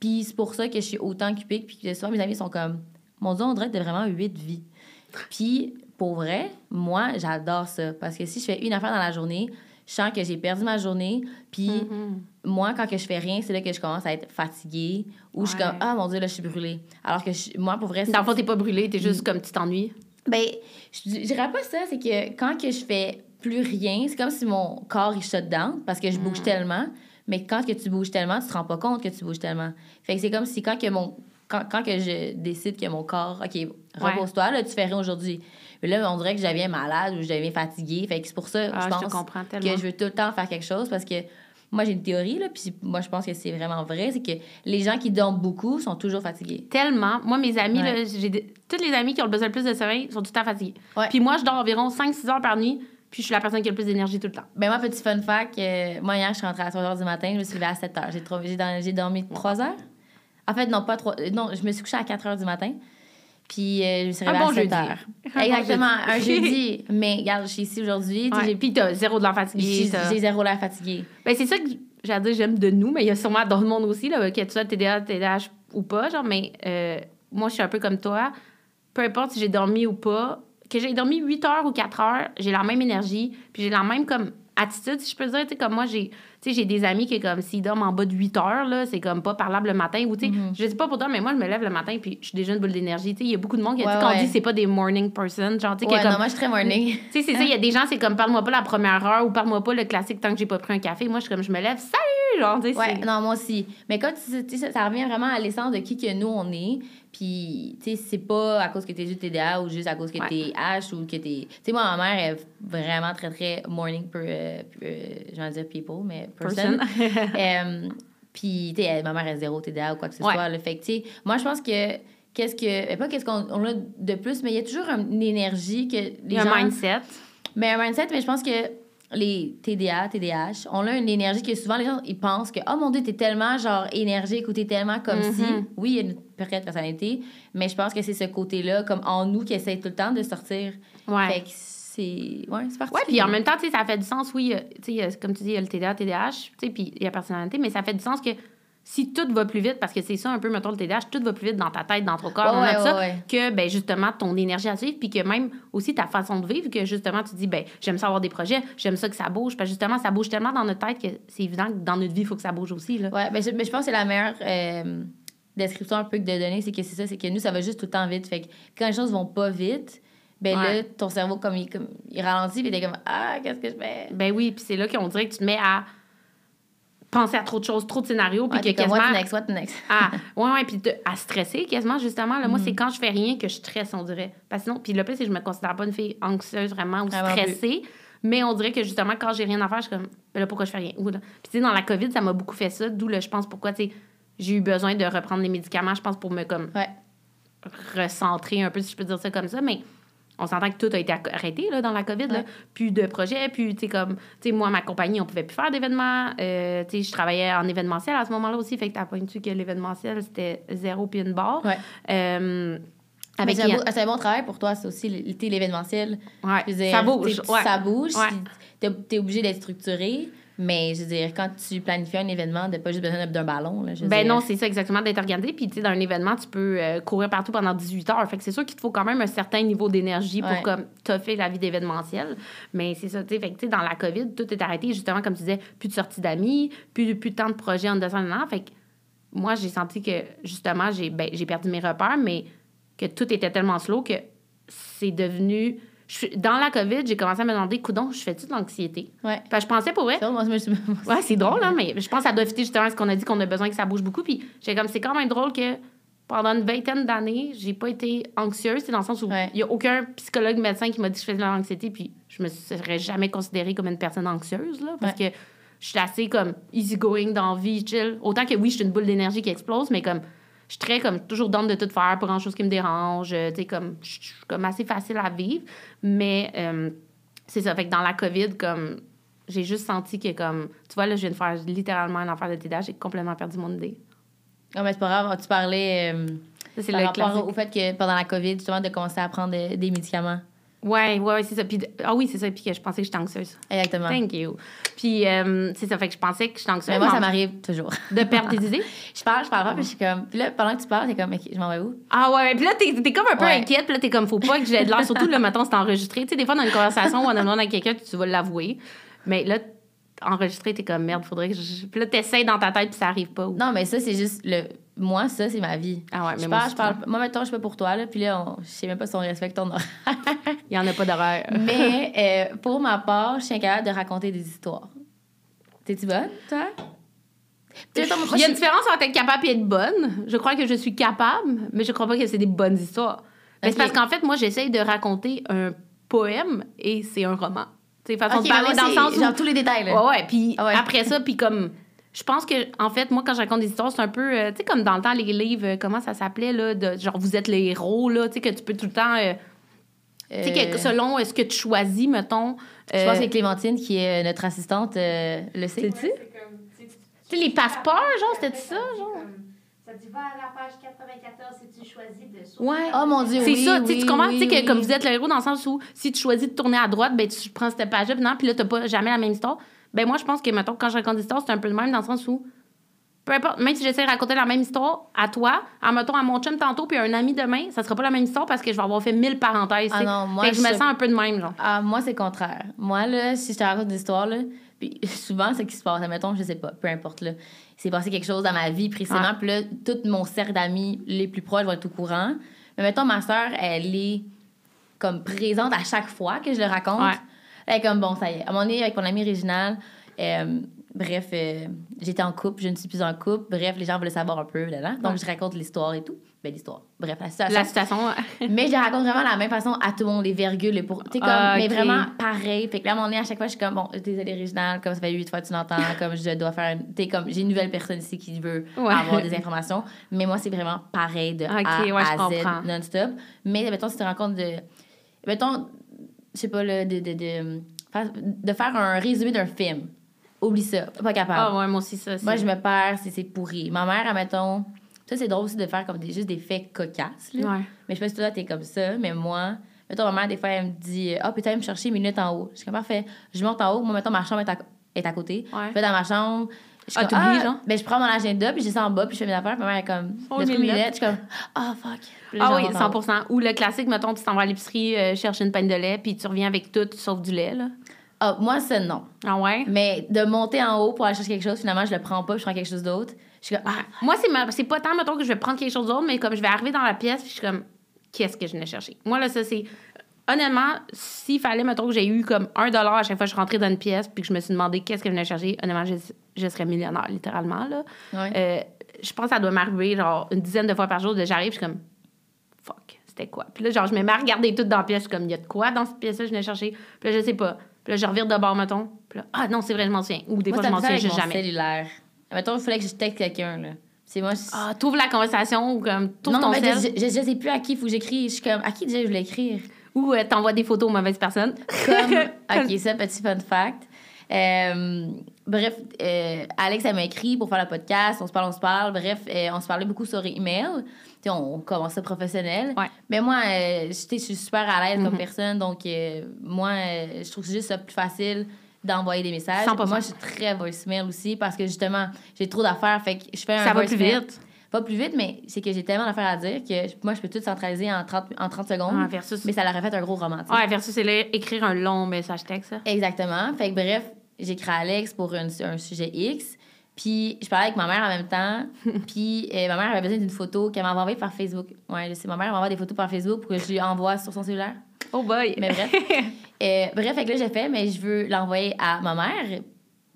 Puis c'est pour ça que je suis autant occupée. Puis que souvent, mes amis sont comme, mon Dieu, on dirait que t'as vraiment huit vies. Puis pour vrai, moi, j'adore ça. Parce que si je fais une affaire dans la journée, je sens que j'ai perdu ma journée. Puis Mhm. moi, quand que je fais rien, c'est là que je commence à être fatiguée. Ou je suis comme, ah mon Dieu, là, je suis brûlée. Alors que je- moi, pour vrai, Dans le fond, t'es pas brûlé, t'es Mm. juste comme tu t'ennuies. Ben, je je dirais pas ça, c'est que quand que je fais plus rien, c'est comme si mon corps il shut down parce que je Mm. bouge tellement, mais quand que tu bouges tellement, tu te rends pas compte que tu bouges tellement. Fait que c'est comme si quand que mon quand, quand que je décide que mon corps, OK, repose-toi, là, tu fais rien aujourd'hui. Mais là, on dirait que je deviens malade ou je deviens fatiguée. Fait que c'est pour ça, Ah, je pense que je veux tout le temps faire quelque chose parce que moi, j'ai une théorie, là, puis moi, je pense que c'est vraiment vrai, c'est que les gens qui dorment beaucoup sont toujours fatigués. Tellement. Moi, mes amis, Ouais. là, j'ai toutes les amis qui ont le besoin le plus de sommeil sont tout le temps fatigués. Ouais. Puis moi, je dors environ 5-6 heures par nuit. puis je suis la personne qui a le plus d'énergie tout le temps. Ben moi, petit fun fact, euh, moi hier, je suis rentrée à 3 h du matin, je me suis levée à 7 h. J'ai, trop- j'ai, dans- j'ai dormi 3 heures? En fait, non, pas 3. Non, je me suis couchée à 4 h du matin. Puis euh, je me suis Un réveillée bon à 7 jeudi. heures. Un bon Exactement, un jeudi. Mais regarde, je suis ici aujourd'hui. Ouais. Puis t'as zéro de l'air fatigué. J'ai, zéro l'air fatiguée. Ben, c'est ça que j'allais dire, j'aime de nous, mais il y a sûrement d'autres monde aussi, là, que tu sois TDA, TDAH ou pas, genre, mais euh, moi, je suis un peu comme toi. Peu importe si j'ai dormi ou pas, que j'ai dormi 8 heures ou 4 heures, j'ai la même énergie, puis j'ai la même, comme, attitude, si je peux dire, tu sais, comme moi, j'ai, tu sais, j'ai des amis qui, comme, s'ils dorment en bas de 8 heures, là, c'est comme pas parlable le matin, ou, tu sais, Mm-hmm. je sais pas pour toi, mais moi, je me lève le matin, puis je suis déjà une boule d'énergie, tu sais, il y a beaucoup de monde qui, sais, Ouais, quand on ouais. dit c'est pas des morning person, genre, tu sais, Ouais, comme, non, moi, je suis très morning. tu sais, c'est ça, il y a des gens, c'est comme parle-moi pas la première heure ou parle-moi pas le classique tant que j'ai pas pris un café. Moi, je suis comme je me lève, salut! Genre, tu sais, Ouais, non, moi aussi. Mais quand tu sais, ça, revient vraiment à l'essence de qui que nous, on est. Puis, tu sais, c'est pas à cause que t'es juste TDA ou juste à cause que Ouais. t'es H ou que t'es... Tu sais, moi, ma mère est vraiment très, très morning, per, euh, euh, dire people, mais person. person. Puis, tu sais, ma mère est zéro TDA ou quoi que ce Ouais. soit. Le fait que, tu sais, moi, je pense que qu'est-ce que... Pas qu'est-ce qu'on on a de plus, mais il y a toujours un- une énergie que les gens... un mindset. Mais un mindset, mais je pense que les TDA, TDAH, on a une énergie que souvent les gens ils pensent que oh mon dieu, t'es tellement genre énergique ou t'es tellement comme si. Oui, il y a une période de personnalité, mais je pense que c'est ce côté-là, comme en nous, qui essaie tout le temps de sortir. Ouais. Fait que c'est. Ouais, c'est parti. Ouais, puis en même temps, tu sais, ça fait du sens, oui, euh, tu sais, euh, comme tu dis, il y a le TDA, TDAH, tu sais, puis il y a personnalité, mais ça fait du sens que si tout va plus vite, parce que c'est ça un peu, mettons, le TDAH, tout va plus vite dans ta tête, dans ton corps, Ouais, on a ouais, ça, ouais, ouais. que, ben, justement, ton énergie à suivre, puis que même aussi ta façon de vivre, que justement, tu dis, ben, j'aime ça avoir des projets, j'aime ça que ça bouge, parce que justement, ça bouge tellement dans notre tête que c'est évident que dans notre vie, il faut que ça bouge aussi, là. Ouais, mais je, mais je pense que c'est la meilleure euh, description un peu que de donner, c'est que c'est ça, c'est que nous, ça va juste tout le temps vite. Fait que quand les choses vont pas vite, ben Ouais. là, ton cerveau, comme il, comme, il ralentit, puis t'es comme Ah, qu'est-ce que je fais? Ben oui, puis c'est là qu'on dirait que tu te mets à penser à trop de choses, trop de scénarios, puis Ouais, que quasiment... What next, what next? à, ouais, ouais, puis à stresser quasiment, justement. Là, Moi, Mm. c'est quand je fais rien que je stresse, on dirait. Parce que sinon, puis le plus, c'est que je me considère pas une fille anxieuse vraiment ou Vraiment stressée. Mais on dirait que justement, quand j'ai rien à faire, je suis comme, ben là, pourquoi je fais rien? Puis, tu sais, dans la COVID, ça m'a beaucoup fait ça. D'où, là, je pense, pourquoi, tu sais, j'ai eu besoin de reprendre les médicaments, je pense, pour me, comme, Ouais. recentrer un peu, si je peux dire ça comme ça. Mais on s'entend que tout a été arrêté là, dans la COVID. Là. Ouais. Plus de projets, puis, tu sais, comme, tu sais, moi, ma compagnie, on pouvait plus faire d'événements. Euh, tu sais, je travaillais en événementiel à ce moment-là aussi. Fait que t'as pointu que l'événementiel, c'était zéro puis une barre. Ouais. Euh, Avec c'est un, les- beau- c'est un bon travail pour toi, c'est aussi l'été, l'événementiel. ouais, dire, ça bouge. ouais. Ça bouge. Ouais. T'es, t'es obligé d'être structuré. Mais je veux dire, quand tu planifies un événement, de pas juste besoin d'un ballon. Là, je veux Ben dire. non, c'est ça exactement d'être organisé. Puis, tu sais, dans un événement, tu peux euh, courir partout pendant 18 heures. Fait que c'est sûr qu'il te faut quand même un certain niveau d'énergie pour Ouais. comme toffer la vie d'événementiel. Mais c'est ça, tu sais. Fait que, tu sais, dans la COVID, tout est arrêté. Justement, comme tu disais, plus de sorties d'amis, plus, plus de temps de projets en descendant. Fait que moi, j'ai senti que, justement, j'ai ben, j'ai perdu mes repères, mais que tout était tellement slow que c'est devenu... je dans la COVID, j'ai commencé à me demander, coudon, je fais-tu de l'anxiété? Ouais. Je pensais pour vrai, Ouais, c'est drôle, hein, mais je pense que ça doit justement à ce qu'on a dit qu'on a besoin que ça bouge beaucoup. Puis j'ai comme, c'est quand même drôle que pendant une vingtaine d'années, j'ai pas été anxieuse. C'est dans le sens où il Ouais. y a aucun psychologue, médecin qui m'a dit que je faisais de l'anxiété. Puis je me serais jamais considérée comme une personne anxieuse, là, parce que je suis assez comme easygoing dans vie, chill. Autant que oui, je suis une boule d'énergie qui explose, mais comme je suis très comme toujours down de tout faire, pas grand chose qui me dérange. euh, Tu sais, comme je suis comme assez facile à vivre. Mais euh, c'est ça. Fait que dans la COVID, comme j'ai juste senti que comme tu vois là je viens de faire littéralement un affaire de TDAH j'ai complètement perdu mon idée Non, mais c'est pas grave. Tu parlais euh, ça par le rapport classique au fait que pendant la COVID, justement, de commencer à prendre de- des médicaments. Ouais ouais, c'est ça puis ah oui c'est ça puis que je pensais que j'étais anxieuse Exactement. thank you puis euh, c'est ça fait que je pensais que j'étais anxieuse Mais moi, ça en- m'arrive toujours. de perdre des idées? Je parle, je parle pas, puis je suis comme. Puis là, pendant que tu parles, t'es comme, OK, je m'en vais où? ah ouais puis là t'es t'es comme un peu Ouais. inquiète puis là t'es comme faut pas que j'ai de l'air surtout le matin c'est enregistré tu sais des fois dans une conversation où on demande à quelqu'un tu vas l'avouer mais là enregistré t'es comme merde faudrait que je... puis là t'essayes dans ta tête puis ça arrive pas ou- Non, mais ça, c'est juste le. Moi, ça, c'est ma vie. ah ouais mais je moi, parle, je parle. Moi, maintenant, je suis pas pour toi, là. Puis là, on- je sais même pas si on respecte ton horaire. il y en a pas d'horaire Mais euh, pour ma part, je suis incapable de raconter des histoires. T'es-tu bonne, toi? Il y a une différence entre être capable et être bonne. Je crois que je suis capable, mais je crois pas que c'est des bonnes histoires. Mais Ok. C'est parce qu'en fait, moi, j'essaye de raconter un poème et c'est un roman. Tu sais, façon de parler dans le c'est sens où... Genre tous les détails, là. Ouais, ouais. Puis Ah ouais. après ça, puis comme... Je pense que, en fait, moi, quand je raconte des histoires, c'est un peu... euh, tu sais, comme dans le temps, les livres, euh, comment ça s'appelait, là, de genre, vous êtes les héros, là, tu sais, que tu peux tout le temps... euh, Tu sais, que selon ce que tu choisis, mettons. Je pense que Clémentine, qui est notre assistante, le sait. tu sais, les passeports, genre, c'était ça, genre? Ça dit, va à la page 94 si tu choisis de Ouais. Oh mon Dieu, C'est oui, ça, oui, tu comprends? oui, tu sais, que oui. comme vous êtes le héros dans le sens où si tu choisis de tourner à droite, ben tu prends cette page-là, puis non, puis là, t'as pas jamais la même histoire. Ben moi, je pense que, mettons, quand je raconte l'histoire, c'est un peu le même dans le sens où, peu importe, même si j'essaie de raconter la même histoire à toi, en mettons à mon chum tantôt, puis à un ami demain, ça sera pas la même histoire parce que je vais avoir fait mille parenthèses. Ah non, moi, Fait que je me sens un peu de même, genre. Ah, moi, c'est le contraire. Moi, là, si je te raconte une histoire, là, puis souvent, ce qui se passe, admettons, je sais pas, peu importe, là, c'est passé quelque chose dans ma vie précisément, puis là, tout mon cercle d'amis les plus proches vont être au courant. Mais mettons, ma soeur, elle est comme présente à chaque fois que je le raconte. Ouais. Elle comme, bon, ça y est. À un moment donné, avec mon ami Réginal, euh, bref, euh, j'étais en couple, je ne suis plus en couple. Bref, les gens voulaient savoir un peu, là, là. Donc, Ouais. je raconte l'histoire et tout. Ben, l'histoire. Bref, la situation. La situation. ouais. Mais je la raconte vraiment de la même façon à tout le monde, les virgules, les pour. Tu sais, comme, Ah, mais vraiment pareil. Fait que là, à un moment donné, à chaque fois, je suis comme, bon, désolé, original, comme ça fait huit fois que tu l'entends, comme je dois faire. une- Tu sais, comme, j'ai une nouvelle personne ici qui veut Ouais. avoir des informations. Mais moi, c'est vraiment pareil de Ok, A ouais, à. Z, non-stop. Mais, mettons, si tu te rends compte de. Mettons, je sais pas, là, de, de, de, faire- de faire un résumé d'un film. Oublie ça. Pas capable. Ah ouais, moi aussi, ça. Moi, je me perds, c'est c'est pourri. Ma mère, admettons, ça, c'est drôle aussi de faire comme des, juste des faits cocasses. là. Ouais. Mais je sais pas si toi, t'es comme ça, mais moi, mettons, ma mère, des fois, elle me dit Ah, peut-être me chercher une minute en haut. Je suis comme parfait. Je monte en haut, moi, mettons, ma chambre est à, est à côté. Ouais. Je vais dans ma chambre. Ah, t'oublies, genre? Ben, je prends mon agenda, puis je descends en bas, puis je fais mes affaires. Puis ma mère est comme Oh, mes lettres. Je suis comme Ah, fuck. Ah oui, rentre en haut. 100 Ou le classique, mettons, tu t'en vas à l'épicerie euh, chercher une pinte de lait, puis tu reviens avec tout sauf du lait, là. Ah, moi, ça, non. Ah ouais? Mais de monter en haut pour aller chercher quelque chose, finalement, je le prends pas, puis je prends quelque chose d'autre. Je suis comme Ah, Moi, c'est ma- c'est pas tant, mettons, que je vais prendre quelque chose d'autre, mais comme je vais arriver dans la pièce, puis je suis comme, qu'est-ce que je venais chercher? Moi, là, ça, c'est. Honnêtement, s'il fallait, mettons, que j'ai eu comme un dollar à chaque fois que je rentrais dans une pièce, puis que je me suis demandé qu'est-ce que je venais chercher, honnêtement, je, je serais millionnaire, littéralement, là. Ouais. Euh, je pense que ça doit m'arriver, genre, une dizaine de fois par jour, de j'arrive, je suis comme, fuck, c'était quoi? Puis là, genre, je me mets à regarder tout dans la pièce, je suis comme, il y a de quoi dans cette pièce-là, je venais chercher? Puis là, je sais pas. Puis là, je revire de bord, mettons. Puis là, ah non, c'est vrai, je m'en souviens. Ou des moi, fois, je m'en souviens mon jamais. cellulaire. Mettons, il fallait que je texte quelqu'un, là. C'est moi. je- Ah, t'ouvres la conversation ou comme, non, ton mais je, je, je sais plus à qui il faut que j'écris. Je suis comme, à qui déjà je voulais écrire? Ou euh, t'envoies des photos aux mauvaises personnes. Comme, OK, ça, petit fun fact. Euh, bref, euh, Alex, elle m'a écrit pour faire le podcast. On se parle, on se parle. Bref, euh, on se parlait beaucoup sur email. Tu sais, on commençait professionnel. Ouais. Mais moi, je suis super à l'aise comme Mhm. personne. Donc, moi, je trouve juste ça plus facile d'envoyer des messages. 100%. Moi, je suis très voicemail aussi parce que justement, j'ai trop d'affaires. Fait que je fais un Ça va plus vite. Pas plus vite, mais c'est que j'ai tellement d'affaires à dire que moi, je peux tout centraliser en 30, en 30 secondes. Versus, Mais ça leur a fait un gros roman. ouais, versus c'est écrire un long message texte. Exactement. Fait que bref, j'écris à Alex pour un, un sujet X. Puis je parlais avec ma mère en même temps. Puis euh, ma mère avait besoin d'une photo qu'elle m'avait envoyée par Facebook. Ouais, je sais, ma mère m'envoie des photos par Facebook pour que je lui envoie sur son cellulaire. Oh boy. Mais bref. Euh, bref, fait que là, j'ai fait, mais je veux l'envoyer à ma mère.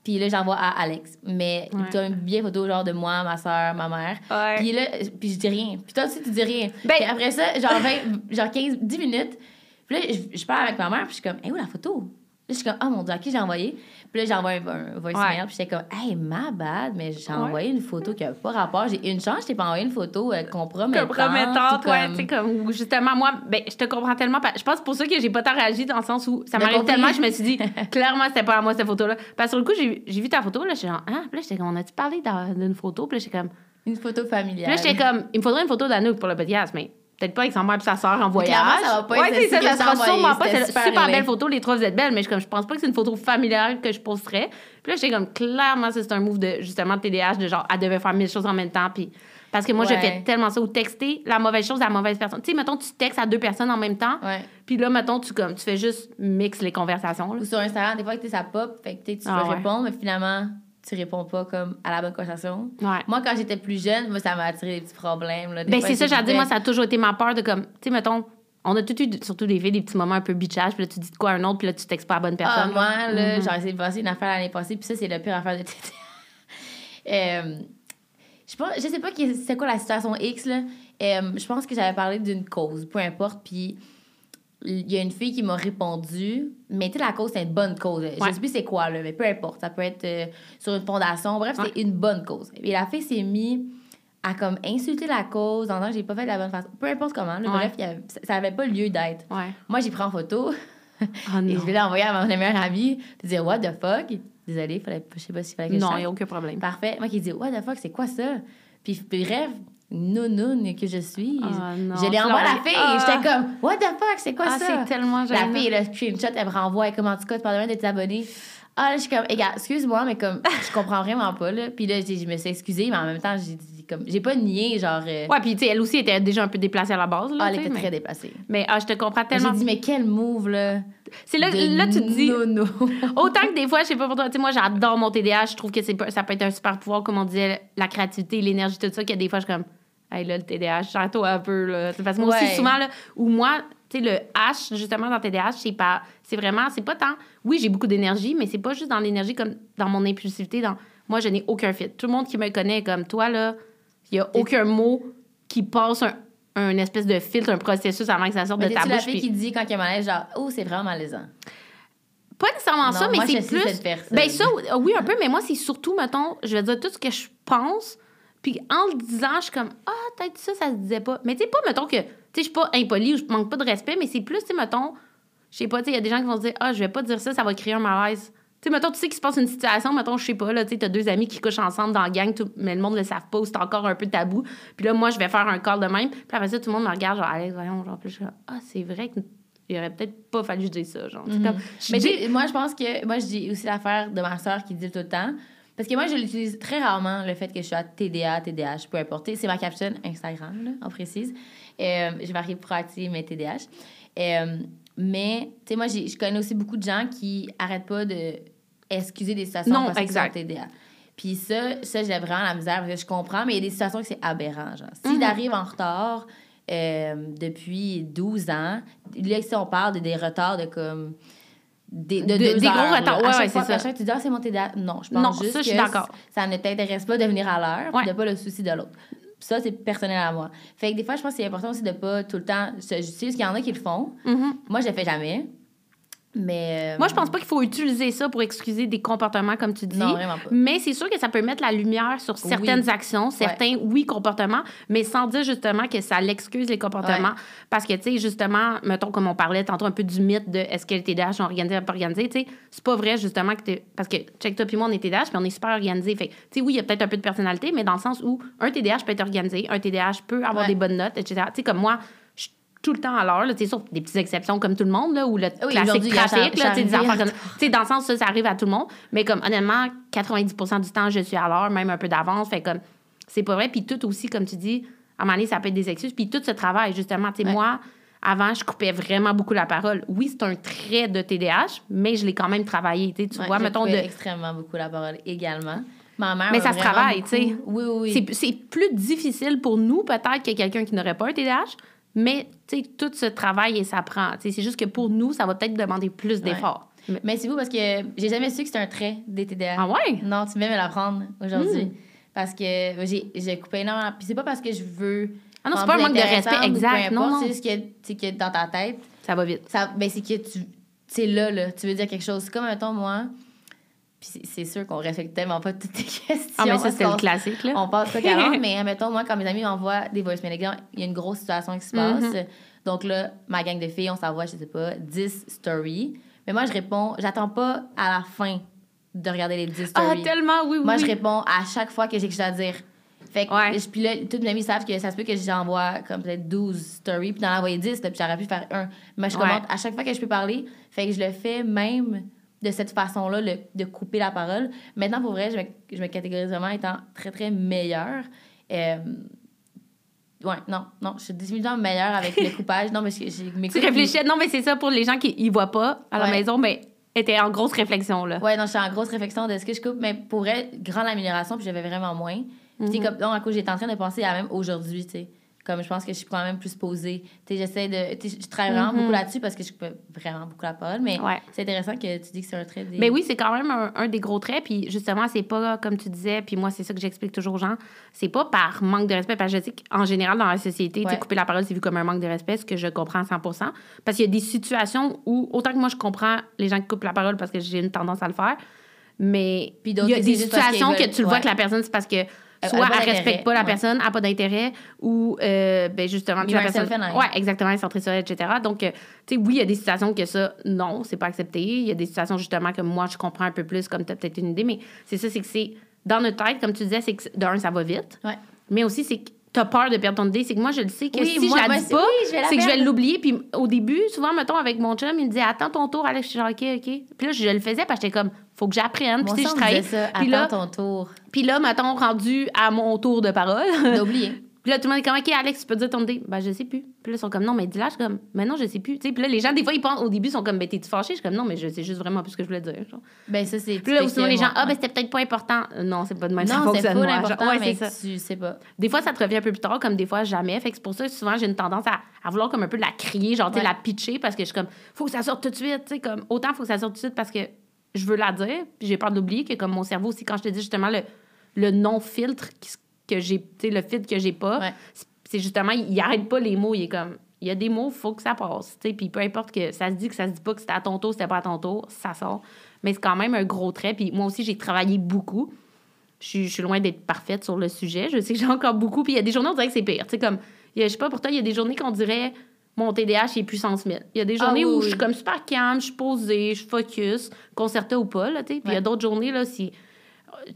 Puis là, j'envoie à Alex. Mais Ouais. tu as une bien photo genre de moi, ma soeur, ma mère. Ouais. Puis là, puis je dis rien. Puis toi aussi, tu dis rien. Ben- Puis après ça, genre, 20, genre 15, 10 minutes. Puis là, je, je parle avec ma mère, puis je suis comme, hé, où la photo? Je suis comme, oh mon Dieu, à qui j'ai envoyé? Puis là, j'envoie un, un voicemail, Ouais. puis j'étais comme, hey, ma bad, mais j'ai Ouais. envoyé une photo qui n'a pas rapport. J'ai une chance, je t'ai pas envoyé une photo euh, compromettante. compromettante, ou ouais, comme- comme, justement, moi, ben, je te comprends tellement, je pense pour ça que j'ai pas tant réagi dans le sens où ça m'arrive tellement, je me suis dit, clairement, c'était pas à moi, cette photo-là. Parce que sur le coup, j'ai j'ai vu ta photo, là, j'étais genre, ah, puis là, j'étais comme, on a-tu parlé d'une photo? Puis là, j'étais comme, Une photo puis familiale. là, j'étais comme, il me faudrait une photo d'Anouk pour le podcast, mais peut-être pas avec sa mère et sa soeur en voyage. Clairement, ça va pas ouais, être ça, ça que sera sûrement pas. C'est super belle photo, les trois, vous êtes belles, mais je, comme, je pense pas que c'est une photo familiale que je posterais. Puis là, j'étais comme, clairement, ça, c'est un move de, justement, de TDAH, de genre, elle devait faire mille choses en même temps, puis. Parce que moi, je fais tellement ça, ou texter la mauvaise chose à la mauvaise personne. Tu sais, mettons, tu textes à deux personnes en même temps, puis là, mettons, tu, comme, tu fais juste mix les conversations. là. Ou sur Instagram, des fois, que ça pop, fait que tu Ah ouais. répondre, mais finalement, tu réponds pas comme à la bonne conversation. Ouais. Moi, quand j'étais plus jeune, moi, ça m'a attiré des petits problèmes. Là. Des Ben, c'est ça, j'ai dit, moi, ça a toujours été ma peur de comme, tu sais, mettons, on a tout eu, surtout des filles, des petits moments un peu bitchage, puis là, tu dis de quoi à un autre, puis là, tu textes pas à la bonne Ah, personne. moi, là, Mhm. j'ai essayé de passer une affaire l'année passée, puis ça, c'est la pire affaire de TT. euh, je, pense, je sais pas c'est quoi la situation X, là. Euh, je pense que j'avais parlé d'une cause, peu importe, puis il y a une fille qui m'a répondu, mais tu sais, la cause, c'est une bonne cause. Je Ouais. sais plus c'est quoi, là, mais peu importe. Ça peut être euh, sur une fondation. Bref, Ouais. c'est une bonne cause. Et la fille s'est mise à comme insulter la cause en disant que j'ai pas fait de la bonne façon. Peu importe comment. là, Ouais. Bref, avait- ça avait pas lieu d'être. Moi, j'ai pris en photo Ah et non. je vais l'envoyer à mon meilleur ami puis dire What the fuck? Désolée, fallait, je sais pas s'il fallait que je Non, il n'y a aucun problème. Parfait. Moi qui dis What the fuck, c'est quoi ça? Puis bref, nounoun que je suis. Ah, non. je l'ai envoyé à la fille et Ah. j'étais comme What the fuck, c'est quoi Ah, ça? c'est tellement La fille, le screenshot, elle me renvoie comme en tout cas, tu parles de tes abonnés? Ah, là, je suis comme, Regarde, excuse-moi, mais comme, je comprends vraiment pas, là. Puis là, j'ai- je me suis excusée, mais en même temps, j'ai dit, comme, j'ai pas nié, genre. euh, Ouais, puis tu sais, elle aussi était déjà un peu déplacée à la base. Là, ah, elle était mais... très déplacée. mais ah, je te comprends J'ai tellement. dit, mais quel move, là. C'est là, là, tu te dis. nono. Autant que des fois, je sais pas pour toi, tu sais, moi, j'adore mon TDAH. Je trouve que ça peut être un super pouvoir, comme on disait, la créativité, l'énergie, tout ça, que des fois, je suis comme, hey, là, le TDAH, gère-toi un peu, là. C'est Parce que moi Ouais. aussi, souvent, là, où moi, tu sais, le H, justement, dans TDAH, c'est pas, c'est vraiment, c'est pas tant, oui, j'ai beaucoup d'énergie, mais c'est pas juste dans l'énergie comme dans mon impulsivité. Dans, moi, je n'ai aucun fit. Tout le monde qui me connaît est comme toi, là, il y a aucun mot qui passe un, un espèce de filtre, un processus avant que ça sorte Mais de ta la bouche. fille puis- qui dit quand il y a malaise, genre, oh, c'est vraiment malaisant. Pas nécessairement Non, ça, mais c'est plus. cette. Ben ça, oui, un peu, mais moi, c'est surtout, mettons, je vais dire tout ce que je pense, puis en le disant, je suis comme, ah, peut-être ça, ça se disait pas. Mais tu sais, pas, mettons que, tu sais, je suis pas impolie ou je manque pas de respect, mais c'est plus, tu sais, mettons, je sais pas, tu sais, il y a des gens qui vont se dire, ah, je vais pas dire ça, ça va créer un malaise. Tu sais, mettons, tu sais qu'il se passe une situation, mettons, je sais pas, là, tu sais, t'as deux amis qui couchent ensemble dans la gang, tout- mais le monde le savent pas, ou c'est encore un peu tabou. Puis là, moi, je vais faire un call de même, puis après ça, tout le monde me regarde, genre, allez, voyons, genre, puis je suis comme, ah, c'est vrai que il aurait peut-être pas fallu dise ça, genre. Mhm. comme, je Mais dis- moi, je pense que. Moi, je dis aussi l'affaire de ma soeur qui dit tout le temps. Parce que moi, je l'utilise très rarement, le fait que je suis à TDA, TDAH, peu importe. C'est ma caption Instagram, là, on précise. Euh, je varie proactive, mais TDAH. Euh, mais, tu sais, moi, j'ai- je connais aussi beaucoup de gens qui arrêtent pas de excuser des situations Non, parce qu'ils exact. sont TDA. Puis ça, ça j'ai vraiment la misère parce que je comprends, mais il y a des situations que c'est aberrant. Genre. S'il Mhm. arrive en retard euh, depuis 12 ans, là, si on parle de des retards de comme. Des, de De- des gros retards. Ouais, ouais, c'est ça. tu dis, ah, c'est mon TDA. Non, je pense Non, juste ça, je suis que ça ne t'intéresse pas de venir à l'heure, Ouais. de pas le souci de l'autre. Ça, c'est personnel à moi. Fait que des fois, je pense que c'est important aussi de pas tout le temps se justifier, parce qu'il y en a qui le font. Mhm. Moi, je le fais jamais. Mais. euh, Moi, je pense pas qu'il faut utiliser ça pour excuser des comportements, comme tu dis. Non, vraiment pas. Mais c'est sûr que ça peut mettre la lumière sur certaines Oui. actions, certains, oui, comportements, mais sans dire justement que ça l'excuse les comportements. Parce que, tu sais, justement, mettons, comme on parlait tantôt un peu du mythe de est-ce que les TDAH sont organisés ou pas organisés, tu sais, c'est pas vrai, justement, que t'es- Parce que, check toi puis moi, on est TDAH, puis on est super organisés. Fait tu sais, oui, il y a peut-être un peu de personnalité, mais dans le sens où un TDAH peut être organisé, un TDAH peut avoir Ouais. des bonnes notes, etc. Tu sais, comme moi, tout le temps à l'heure, sais, sauf des petites exceptions comme tout le monde, là, ou le Oui, classique trafic, là, des affaires comme dans le sens, ça, ça arrive à tout le monde. Mais comme, honnêtement, 90% du temps, je suis à l'heure, même un peu d'avance. Fait comme, c'est pas vrai. Puis tout aussi, comme tu dis, à un moment donné, ça peut être des excuses. Puis tout ce travail, justement, tu sais, Ouais. moi, avant, je coupais vraiment beaucoup la parole. Oui, c'est un trait de TDAH, mais je l'ai quand même travaillé. Tu Ouais, vois, je mettons, de... extrêmement beaucoup la parole également. Ma mère Mais m'a ça se travaille, tu sais. Oui, oui, oui. C'est- C'est plus difficile pour nous, peut-être, que quelqu'un qui n'aurait pas un TDAH, mais tu sais, tout ce travail, et ça prend. C'est juste que pour nous, ça va peut-être demander plus d'efforts. Mais- Mais c'est vous parce que j'ai jamais su que c'était un trait des TDA. Ah ouais? Non, tu viens me l'apprendre aujourd'hui. Hmm. Parce que j'ai j'ai coupé énormément. Puis c'est pas parce que je veux. Ah non, c'est pas un manque de respect, exact. Non, importe, non. C'est juste que, que dans ta tête, Ça va vite. ça, ben c'est que tu. C'est là, là. Tu veux dire quelque chose. C'est comme, mettons, moi. Puis c'est- sûr qu'on respecte tellement pas toutes tes questions. Ah, mais ça, c'est le classique, là. On passe pas qu'à l'autre, mais mettons, moi, quand mes amis m'envoient des voicemails, il y a une grosse situation qui se passe. Mhm. Donc là, ma gang de filles, on s'envoie, je sais pas, 10 stories. Mais moi, je réponds, j'attends pas à la fin de regarder les 10 Ah, stories. tellement, oui, oui. moi, je réponds à chaque fois que j'ai quelque chose à dire. Fait que, Ouais. puis là, toutes mes amies savent que ça se peut que j'envoie comme peut-être 12 stories, puis d'en envoyer 10, là, puis j'aurais pu faire un. Mais je Ouais. commente à chaque fois que je peux parler. Fait que je le fais même de cette façon-là, le- de couper la parole. Maintenant, pour vrai, je me, je me catégorise vraiment étant très, très meilleure. Euh, ouais, non, non, je suis définitivement meilleure avec le coupage. Non, que j'ai Tu réfléchis. Non, mais c'est ça pour les gens qui y voient pas à la maison, mais était en grosse réflexion, là. Ouais, non, je suis en grosse réflexion de ce que je coupe, mais pour elle, grande amélioration, puis j'avais vraiment moins. Puis, Mhm. comme, non, à cause, j'étais en train de penser à même aujourd'hui, tu sais. Comme je pense que je suis quand même plus posée. Tu sais, j'essaie de. je travaille vraiment beaucoup là-dessus parce que je coupe vraiment beaucoup la parole, mais Ouais. c'est intéressant que tu dis que c'est un trait des. Mais oui, c'est quand même un, un des gros traits. Puis justement, c'est pas comme tu disais, puis moi, c'est ça que j'explique toujours aux gens. C'est pas par manque de respect, parce que je sais qu'en général, dans la société, Ouais. couper la parole, c'est vu comme un manque de respect, ce que je comprends à 100% Parce qu'il y a des situations où, autant que moi, je comprends les gens qui coupent la parole parce que j'ai une tendance à le faire, mais il y a des situations que tu le vois ouais. que la personne, c'est parce que soit elle d'intérêt. respecte pas la Ouais. personne, elle a pas d'intérêt, ou euh, ben justement, la personne. Ouais, exactement, elle est centrée sur elle, etc. Donc, euh, tu sais, oui, il y a des situations que ça, non, c'est pas accepté. Il y a des situations justement que moi, je comprends un peu plus, comme tu as peut-être une idée, mais c'est ça, c'est que c'est dans notre tête, comme tu disais, c'est que d'un, ça va vite, Ouais. mais aussi, c'est que t'as peur de perdre ton idée. C'est que moi, je le sais que Oui, si moi- je la moi, dis pas, oui, c'est que je vais l'oublier. Puis au début, souvent, mettons, avec mon chum, il me disait Attends ton tour, Alex. Je suis genre, OK, OK. Puis là, je le faisais parce que j'étais comme Faut que j'apprenne. Puis sais, je travaillais. ça. Puis là, Attends ton tour. puis là, mettons, rendu à mon tour de parole. Oublié. Puis là, tout le monde est comme, OK, Alex, tu peux dire ton idée? Ben, je sais plus. Puis là, ils sont comme, non, mais dis-la. Je suis comme, mais non, je sais plus. Tu sais, puis là, les gens, des fois, ils pensent, au début, ils sont comme, ben, t'es-tu fâché? Je suis comme, non, mais je sais juste vraiment plus ce que je voulais dire. genre. Ben, ça, c'est. Puis là, sinon, les gens, ah, ben, c'était peut-être pas important. Euh, Non, c'est pas de même. Non, c'est. Genre, important, ouais, c'est ça. tu sais pas. Des fois, ça te revient un peu plus tard, comme des fois, jamais. Fait que c'est pour ça que souvent, j'ai une tendance à, à vouloir comme un peu la crier, genre, tu sais, Ouais. la pitcher, parce que je suis comme, faut que ça sorte tout de suite, tu sais, comme, autant faut que ça sorte tout de suite parce que je veux la dire, puis j'ai peur de l'oublier, que comme mon cerveau aussi, quand je te dis justement le, le non-filtre qui- que j'ai, tu sais, le filtre que j'ai pas, Ouais. c'est- justement, il, il arrête pas les mots, il est comme, il y a des mots, faut que ça passe, tu sais, puis peu importe que ça se dit, que ça se dit pas, que c'était à ton tour, c'était pas à ton tour, ça sort. Mais c'est quand même un gros trait, puis moi aussi, j'ai travaillé beaucoup. Je suis, loin d'être parfaite sur le sujet. Je sais que j'ai encore beaucoup. Puis il y a des journées, on dirait que c'est pire. Tu sais, comme, il y a- je sais pas, pourtant, il y a des journées qu'on dirait mon TDAH est puissance 1000. Il y a des Ah journées oui, où oui. je suis comme super calme, je suis posée, je focus, concerté ou pas, là, tu sais. Puis il y a d'autres journées, là, si.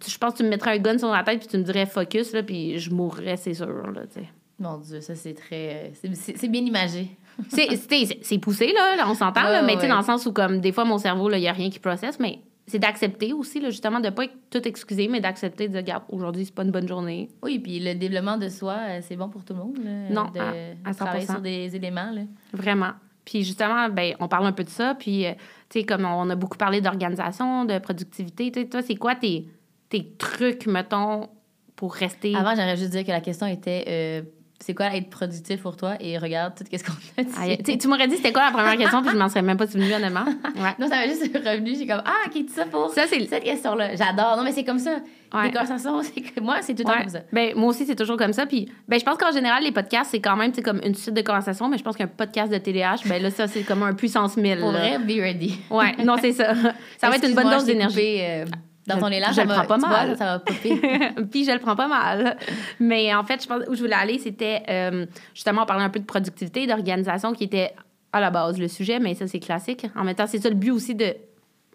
Je pense que tu me mettrais un gun sur la tête puis tu me dirais focus, là, puis je mourrais, c'est sûr, là, tu sais. Mon Dieu, ça, c'est très. c'est- bien imagé. C'est- c'est c'est- c'est poussé, là, là, on s'entend, Ouais, mais ouais. dans le sens où, comme, des fois, mon cerveau, là, il n'y a rien qui processe, mais c'est d'accepter aussi, là, justement, de pas être tout excusé, mais d'accepter de dire, regarde, aujourd'hui, c'est pas une bonne journée. Oui, puis le développement de soi, euh, c'est bon pour tout le monde. là, Non, de, à- à travailler 100%. sur des éléments. Là. Vraiment. Puis justement, ben, on parle un peu de ça. Puis, euh, tu sais, comme on a beaucoup parlé d'organisation, de productivité, tu sais, toi, c'est quoi tes, tes trucs, mettons, pour rester? Avant, j'aimerais juste dire que la question était euh, c'est quoi être productif pour toi? Et regarde tout ce qu'on a dit. Aïe, tu m'aurais dit c'était quoi la première question, puis je m'en serais même pas souvenu, honnêtement. Ouais. Non, ça m'a juste revenu. J'ai comme Ah, OK, tout ça pour Ça, c'est. cette question-là. J'adore. Non, mais c'est comme ça. Ouais. Les conversations, c'est que moi, c'est tout le temps Ouais. comme ça. Ben, moi aussi, c'est toujours comme ça. Puis, ben, je pense qu'en général, les podcasts, c'est quand même comme une suite de conversations, mais je pense qu'un podcast de TDAH, ben là, ça, c'est comme un puissance 1000. Pour là. vrai, be ready. Ouais, non, c'est ça. Ça va être une bonne dose d'énergie. euh, dans ton élan, je ça le prends pas vois, mal. ça va puis je le prends pas mal. Mais en fait, je pense où je voulais aller, c'était euh, justement on parlait un peu de productivité, d'organisation qui était à la base le sujet, mais ça c'est classique. En même temps, c'est ça le but aussi de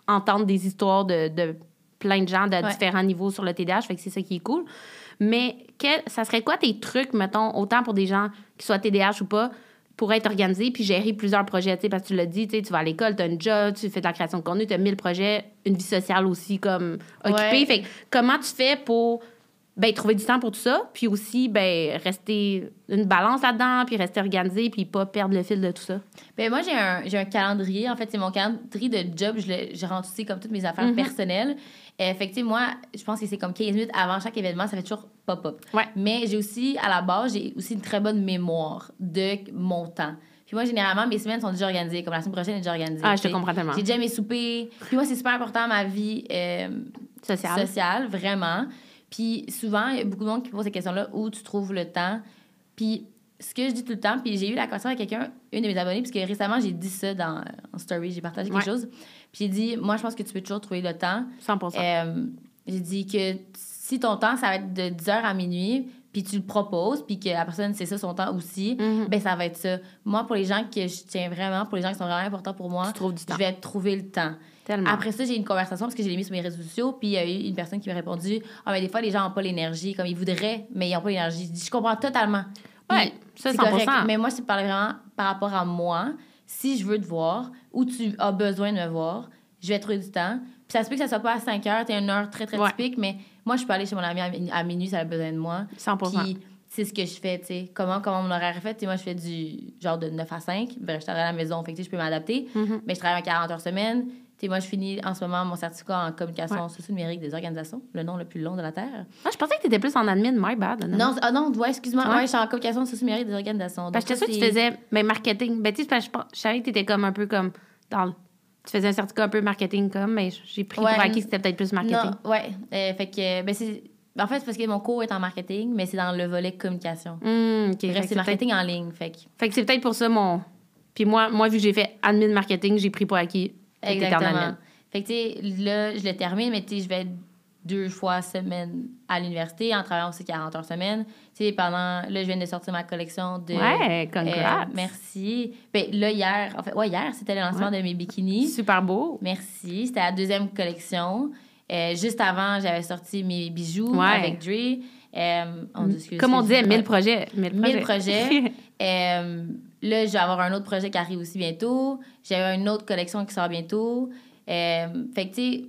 entendre des histoires de, de plein de gens de Ouais. différents niveaux sur le TDAH, fait que c'est ça qui est cool. Mais quel, ça serait quoi tes trucs, mettons, autant pour des gens qui soient TDAH ou pas, pour être organisé puis gérer plusieurs projets, tu sais, parce que tu l'as dit, tu vas à l'école, tu as un job, tu fais de la création de contenu, tu as 1000 projets, une vie sociale aussi comme occupée. Ouais. Fait comment tu fais pour ben, trouver du temps pour tout ça, puis aussi ben, rester une balance là-dedans, puis rester organisé, puis pas perdre le fil de tout ça? Ben moi, j'ai un, j'ai un calendrier. En fait, c'est mon calendrier de job. Je, le, je rentre aussi comme toutes mes affaires Mhm. personnelles. Sais, moi, je pense que c'est comme 15 minutes avant chaque événement. Ça fait toujours pop-up. Ouais. Mais j'ai aussi, à la base, j'ai aussi une très bonne mémoire de mon temps. Puis moi, généralement, mes semaines sont déjà organisées. Comme la semaine prochaine est déjà organisée. Ah, je te comprends tellement. J'ai déjà mes soupers. Puis moi, c'est super important ma vie euh, Social. sociale, vraiment. Puis souvent, il y a beaucoup de monde qui pose ces questions-là où tu trouves le temps. Puis ce que je dis tout le temps, puis j'ai eu la conversation avec quelqu'un, une de mes abonnées, parce que récemment, j'ai dit ça dans en story, j'ai partagé quelque Ouais. chose. Puis j'ai dit, moi, je pense que tu peux toujours trouver le temps. 100 Euh, j'ai dit que si ton temps, ça va être de 10h à minuit, puis tu le proposes, puis que la personne, c'est ça son temps aussi, Mhm. ben ça va être ça. Moi, pour les gens que je tiens vraiment, pour les gens qui sont vraiment importants pour moi, je vais trouver le temps. Tellement. Après ça, j'ai eu une conversation parce que je l'ai mis sur mes réseaux sociaux, puis il y a eu une personne qui m'a répondu Ah, mais des fois, les gens n'ont pas l'énergie, comme ils voudraient, mais ils n'ont pas l'énergie. Je comprends totalement. Ouais, ça, c'est 100 correct. Mais moi, je parlais vraiment par rapport à moi. Si je veux te voir ou tu as besoin de me voir, je vais trouver du temps. Puis ça se peut que ça soit pas à 5 heures, tu une heure très, très Ouais. typique, mais moi, je peux aller chez mon ami à, mi- à minuit, ça a besoin de moi. 100 Puis c'est ce que je fais, tu sais. Comment, comment mon horaire est fait, tu sais, moi, je fais du genre de 9 à 5. Ben, je travaille à la maison, fait que je peux m'adapter. Mhm. Mais je travaille à 40 heures semaine. Moi, je finis en ce moment mon certificat en communication Ouais. socio-numérique des organisations, le nom le plus long de la Terre. Ah, je pensais que tu étais plus en admin, my bad. Non, ah non, ouais, excuse-moi. Ouais. Je suis en communication socio-numérique des organisations. Parce que ça, tu faisais ben, marketing. Ben, tu sais, parce que je je savais que tu étais comme un peu comme dans le- Tu faisais un certificat un peu marketing comme, mais j'ai pris Ouais. pour acquis que c'était peut-être plus marketing. Non, ouais. Euh, fait que, ben, c'est. En fait, c'est parce que mon cours est en marketing, mais c'est dans le volet communication. Bref, c'est marketing en ligne, fait que. fait que c'est peut-être pour ça mon. Puis moi, moi, vu que j'ai fait admin marketing, j'ai pris pour acquis. Exactement. Fait que, tu sais, là, je le termine, mais tu sais, je vais. deux fois semaine à l'université, en travaillant aussi 40 heures semaine. Tu sais, pendant... Là, je viens de sortir ma collection de... Ouais, congrats. Euh, merci. Ben, là, hier... En fait, ouais, hier, c'était le lancement de mes bikinis. Super beau. Merci. C'était la deuxième collection. Euh, juste avant, j'avais sorti mes bijoux Ouais. avec Dre. Euh, on dit, excuse, Comme on disait, ouais. 1000 projets. 1000 projets. 1000 projets. Là, je vais avoir un autre projet qui arrive aussi bientôt. J'ai une autre collection qui sort bientôt. Euh, fait que, tu sais,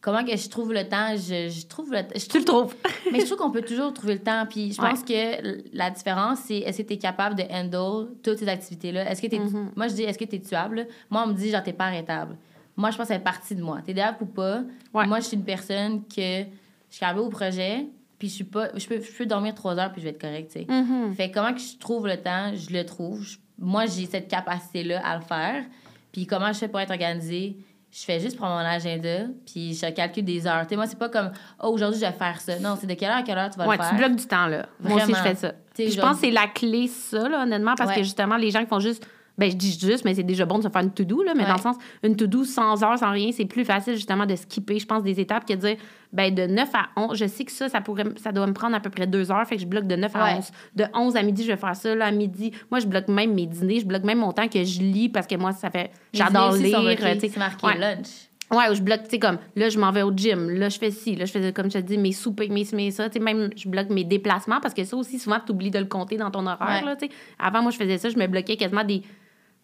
comment que je trouve le temps? Je, je trouve le je tu le trouves. mais je trouve qu'on peut toujours trouver le temps. Puis je Ouais. pense que la différence, c'est est-ce que tu es capable de handle toutes ces activités-là? Est-ce que Mhm. Moi, je dis, est-ce que tu es tuable? Moi, on me dit, genre, t'es pas arrêtable. Moi, je pense que fait partie de moi. T'es tuable ou pas? Ouais. Moi, je suis une personne que je suis arrivée au projet, puis je suis pas... Je peux, je peux dormir trois heures, puis je vais être correcte, tu sais. Mhm. Fait que comment que je trouve le temps? Je le trouve. Je- moi, j'ai cette capacité-là à le faire. Puis comment je fais pour être organisée? Je fais juste prendre mon agenda, puis je calcule des heures. Tu sais, moi, c'est pas comme, oh, aujourd'hui, je vais faire ça. Non, c'est de quelle heure à quelle heure tu vas Ouais, le tu faire? bloques du temps, là. Moi aussi, je fais ça. Puis je pense que c'est la clé, ça, là, honnêtement, parce que justement, les gens qui font juste. Ben, je dis juste, mais c'est déjà bon de se faire une to-do, là, mais Ouais. dans le sens, une to-do sans heure, sans rien, c'est plus facile, justement, de skipper, je pense, des étapes que de dire, ben, de 9 à 11, je sais que ça, ça, pourrait, ça doit me prendre à peu près deux heures, fait que je bloque de 9 à Ouais. 11. De 11 à midi, je vais faire ça, là, à midi. Moi, je bloque même mes dîners, je bloque même mon temps que je lis, parce que moi, ça fait. J'adore lire. C'est marqué Ouais. lunch. Ouais, où je bloque, tu sais, comme, là, je m'en vais au gym, là, je fais ci, là, je fais, comme je te dis, mes soupers, mes, mes ça, tu sais, même, je bloque mes déplacements, parce que ça aussi, souvent, tu oublies de le compter dans ton horaire, Ouais. là, tu sais. Avant, moi, je faisais ça, je me bloquais quasiment des,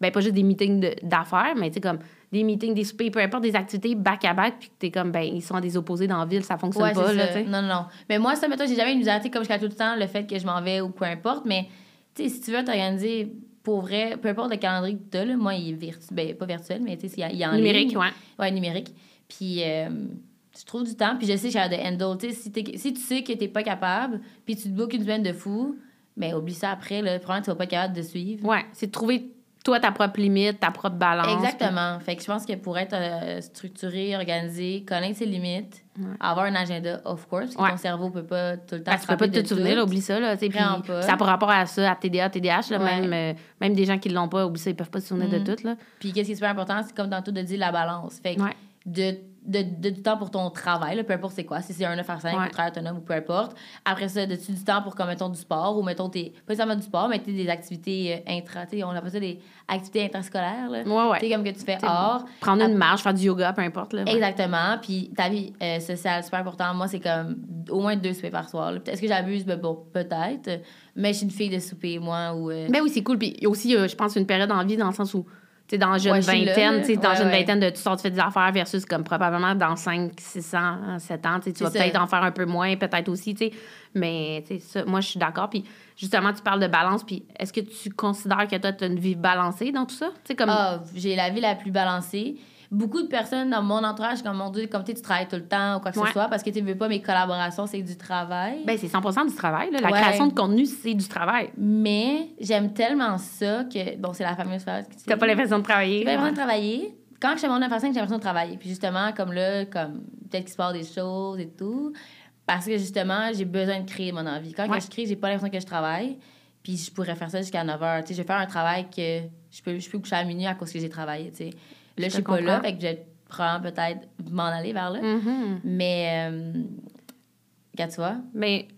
ben, pas juste des meetings de- d'affaires, mais, tu sais, comme, des meetings, des soupers, peu importe, des activités back-à-back, puis que t'es comme, ben, ils sont à des opposés dans la ville, ça fonctionne Ouais, pas, là, ça. tu sais. Non, non, non. Mais moi, ça, mettons, j'ai jamais une tu sais, comme je fais tout le temps, le fait que je m'en vais ou peu importe. Mais, tu sais, si tu veux t'organiser pour vrai, peu importe le calendrier que tu as, là, moi, il est virtuel. Ben, pas virtuel, mais tu sais, il il est en Numérique, ligne. ouais. Ouais, numérique. Puis, euh, je trouve du temps, puis je sais j'ai de handle. Tu sais, si, si tu sais que t'es pas capable, puis tu te bookes une semaine de fou, mais oublie ça après, là. Probablement, tu vas pas être capable de suivre. Ouais, c'est de trouver, toi, ta propre limite, ta propre balance. Exactement. Fait que je pense que pour être euh, structuré, organisé, connaître ses limites, avoir un agenda, of course, parce que Ouais. ton cerveau peut pas tout le temps se tu peux pas te souvenir, tout. oublie ça. Là, puis ça a pas rapport à ça, à TDA. Là, Ouais. même, euh, même des gens qui l'ont pas, oublie ça, ils peuvent pas se souvenir de Mhm. tout. Là. Puis qu'est-ce qui est super important, c'est comme tantôt de dire la balance. Fait que de, de, de- du temps pour ton travail, là, peu importe c'est quoi, si c'est un 9 à 5 Ouais. ou travail autonome ou peu importe. Après ça, de-tu du temps pour, comme, mettons, du sport ou, mettons, tes, pas nécessairement du sport, mais des activités euh, intra, on appelle ça des activités intrascolaires, là. Ouais, ouais. T'sais, comme que tu fais hors. Prendre une marche, faire du yoga, peu importe. Là, ouais. Exactement. Puis ta vie euh, sociale, super important. Moi, c'est comme au moins deux soupers par soir. Est-ce que j'abuse? Ben bon, peut-être. Mais je suis une fille de souper, moi. Ou, euh, Ben oui, c'est cool. Puis aussi, euh, je pense, une période en vie dans le sens où, dans Ouais, là, vingtaine, tu dans Ouais, ouais. vingtaine de tu fais des affaires versus comme probablement dans 5, 6 ans, 7 ans, tu vas peut-être en faire un peu moins, peut-être aussi, tu. Mais, ça, moi, je suis d'accord. Puis justement, tu parles de balance. Puis est-ce que tu considères que toi, tu as une vie balancée dans tout ça? Comme. Ah, j'ai la vie la plus balancée. Beaucoup de personnes dans mon entourage, comme mon Dieu, comme tu tu travailles tout le temps ou quoi que Ouais. ce soit, parce que tu veux pas mes collaborations, c'est du travail. Ben, c'est 100 du travail. là. La Ouais. création de contenu, c'est du travail. Mais j'aime tellement ça que, bon, c'est la fameuse phrase. que tu Tu n'as pas l'impression de travailler. J'ai pas l'impression de travailler. Quand je fais mon 9 à 5, j'ai l'impression de travailler. Puis justement, comme là, comme peut-être qu'il se passe des choses et tout. Parce que justement, j'ai besoin de créer mon envie. Quand Ouais. je crée, j'ai pas l'impression que je travaille. Puis je pourrais faire ça jusqu'à 9 h. Tu sais, je vais faire un travail que je peux, je peux coucher à minuit à cause que j'ai travaillé. Tu sais. Là, Je suis pas là, fait que je vais probablement peut-être m'en aller vers là. Mhm. Mais, euh, regarde, tu vois, Mais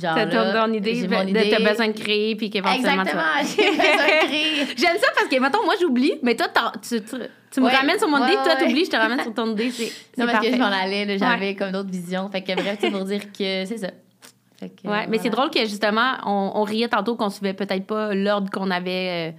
genre. t'as ton idée, mon idée. t'as besoin de créer, puis qu'éventuellement Exactement, j'ai besoin de créer. J'aime ça parce que, mettons, moi, j'oublie, mais toi, tu, tu, tu me Ouais. ramènes sur mon idée, Ouais, toi, ouais. t'oublies, je te ramène sur ton idée. C'est Non, parce que je m'en allais, j'avais comme d'autres visions. Fait que bref, c'est pour dire que c'est ça. Fait que, Ouais, mais c'est drôle que, justement, on, on riait tantôt qu'on suivait peut-être pas l'ordre qu'on avait euh,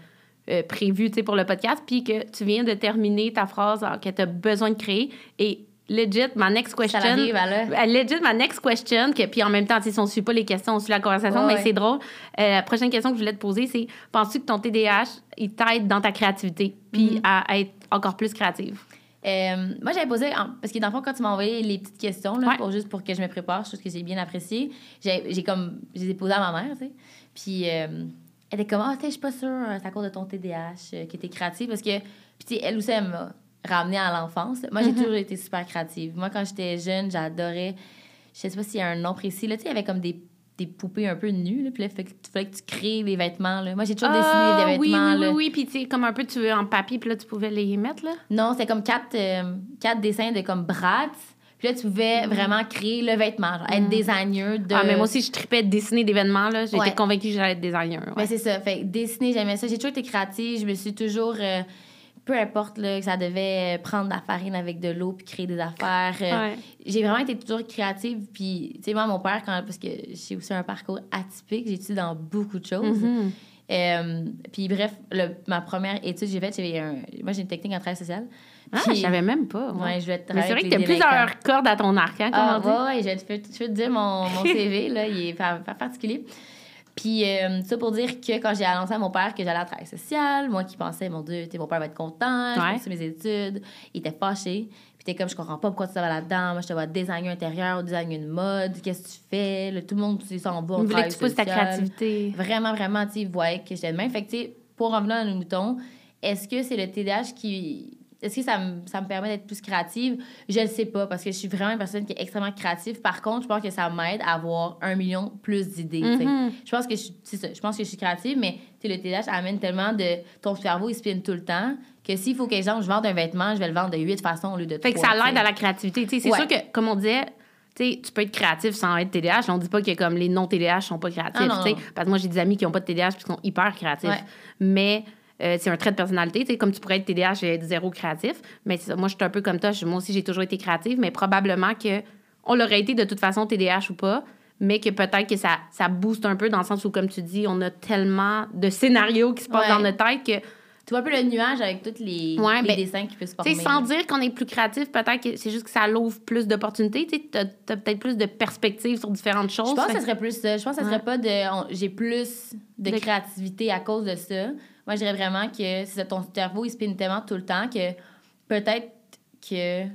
euh, prévu, tu pour le podcast, puis que tu viens de terminer ta phrase alors que t'as besoin de créer. Et legit, ma next Ça question... arrive à là. Euh, Legit, ma next question, que, puis en même temps, tu si on ne suit pas les questions, on suit la conversation, mais ouais. c'est drôle. Euh, la prochaine question que je voulais te poser, c'est penses-tu que ton TDAH, il t'aide dans ta créativité, puis Mhm. à être encore plus créative? Euh, moi, j'avais posé, parce que dans le fond, quand tu m'as envoyé les petites questions, là, Ouais. pour, juste pour que je me prépare, chose que j'ai bien appréciée, j'ai j'ai comme, je les ai posées à ma mère, tu sais. Puis, euh, elle était comme, ah, sais, je suis pas sûre, euh, c'est à cause de ton TDAH euh, que t'es créative, parce que, puis, elle aussi, elle m'a ramenée à l'enfance. Moi, j'ai Mhm. toujours été super créative. Moi, quand j'étais jeune, j'adorais, je sais pas s'il y a un nom précis, là, tu sais, il y avait comme des des poupées un peu nues, là, puis là, il fallait que tu crées les vêtements, là. Moi, j'ai toujours dessiné Ah, des oui, vêtements, oui, là. oui, oui, puis tu sais, comme un peu, tu veux en papier, puis là, tu pouvais les mettre, là? Non, c'était comme quatre, euh, quatre dessins de comme Bratz. Puis là, tu pouvais vraiment créer le vêtement, genre, être designer de... Ah, mais moi aussi, je tripais de dessiner d'événements, là. J'étais Ouais. convaincue que j'allais être designer. ouais. Ben, c'est ça. Fait que dessiner, j'aimais ça. J'ai toujours été créative. Je me suis toujours. euh, peu importe là, que ça devait prendre de la farine avec de l'eau puis créer des affaires. euh. J'ai vraiment été toujours créative. Puis, tu sais, moi, mon père, quand, parce que j'ai aussi un parcours atypique, j'ai étudié dans beaucoup de choses. Mhm. Euh, puis, bref, le- ma première étude que j'ai faite, j'ai un, moi, j'ai une technique en travail social. Ah, je savais même pas. Ouais, je vais Mais travailler c'est vrai que les délinquants. plusieurs cordes à ton arc, hein, Ah, comment on dit? ouais, ouais, je vais te, je vais te dire mon, mon CV, là, il est pas, pas particulier. Puis, euh, ça pour dire que quand j'ai annoncé à mon père que j'allais à travail social, moi qui pensais, mon Dieu, tu mon père va être content, Ouais. je mes études, il était fâché. Puis, t'es comme, je comprends pas pourquoi tu vas là-dedans. Moi, je te vois designer intérieur, designer une mode, qu'est-ce que tu fais? Là, tout le monde, tu s'en va. Il voulait que tu pousses ta créativité. Vraiment, vraiment, tu voyait que j'étais de même. Fait que, tu sais, pour revenir à nos moutons, est-ce que c'est le TDAH qui. Est-ce que ça me, ça me permet d'être plus créative? Je ne sais pas, parce que je suis vraiment une personne qui est extrêmement créative. Par contre, je pense que ça m'aide à avoir un million plus d'idées. Mhm. Je pense que je, ça, je pense que je suis créative, mais le TDAH amène tellement de. Ton cerveau, il spinne tout le temps, que s'il faut que, exemple, je vende un vêtement, je vais le vendre de huit façons au lieu de Fait que ça l'aide à la créativité. C'est Ouais. sûr que, comme on disait, tu sais, tu peux être créatif sans être TDAH. On dit pas que comme les non-TDAH sont pas créatifs. Ah, non. Parce que moi, j'ai des amis qui ont pas de TDAH et qui sont hyper créatifs. Ouais. Mais euh, c'est un trait de personnalité. Comme tu pourrais être TDAH et être zéro créatif. Mais moi, je suis un peu comme toi. Moi aussi, j'ai toujours été créative. Mais probablement que on l'aurait été de toute façon TDAH ou pas. Mais que peut-être que ça, ça booste un peu dans le sens où, comme tu dis, on a tellement de scénarios qui se passent Ouais. dans notre tête que Tu vois un peu le nuage avec tous les, Ouais, les ben, dessins qui peuvent se former. sans dire qu'on est plus créatif, peut-être que c'est juste que ça l'ouvre plus d'opportunités. Tu t'as peut-être plus de perspectives sur différentes choses. Je pense que ça serait plus ça. Je pense que ça Ouais. serait pas de. J'ai plus de, De- créativité à cause de ça. Moi, je dirais vraiment que c'est ton cerveau, il spinne tellement tout le temps que peut-être que.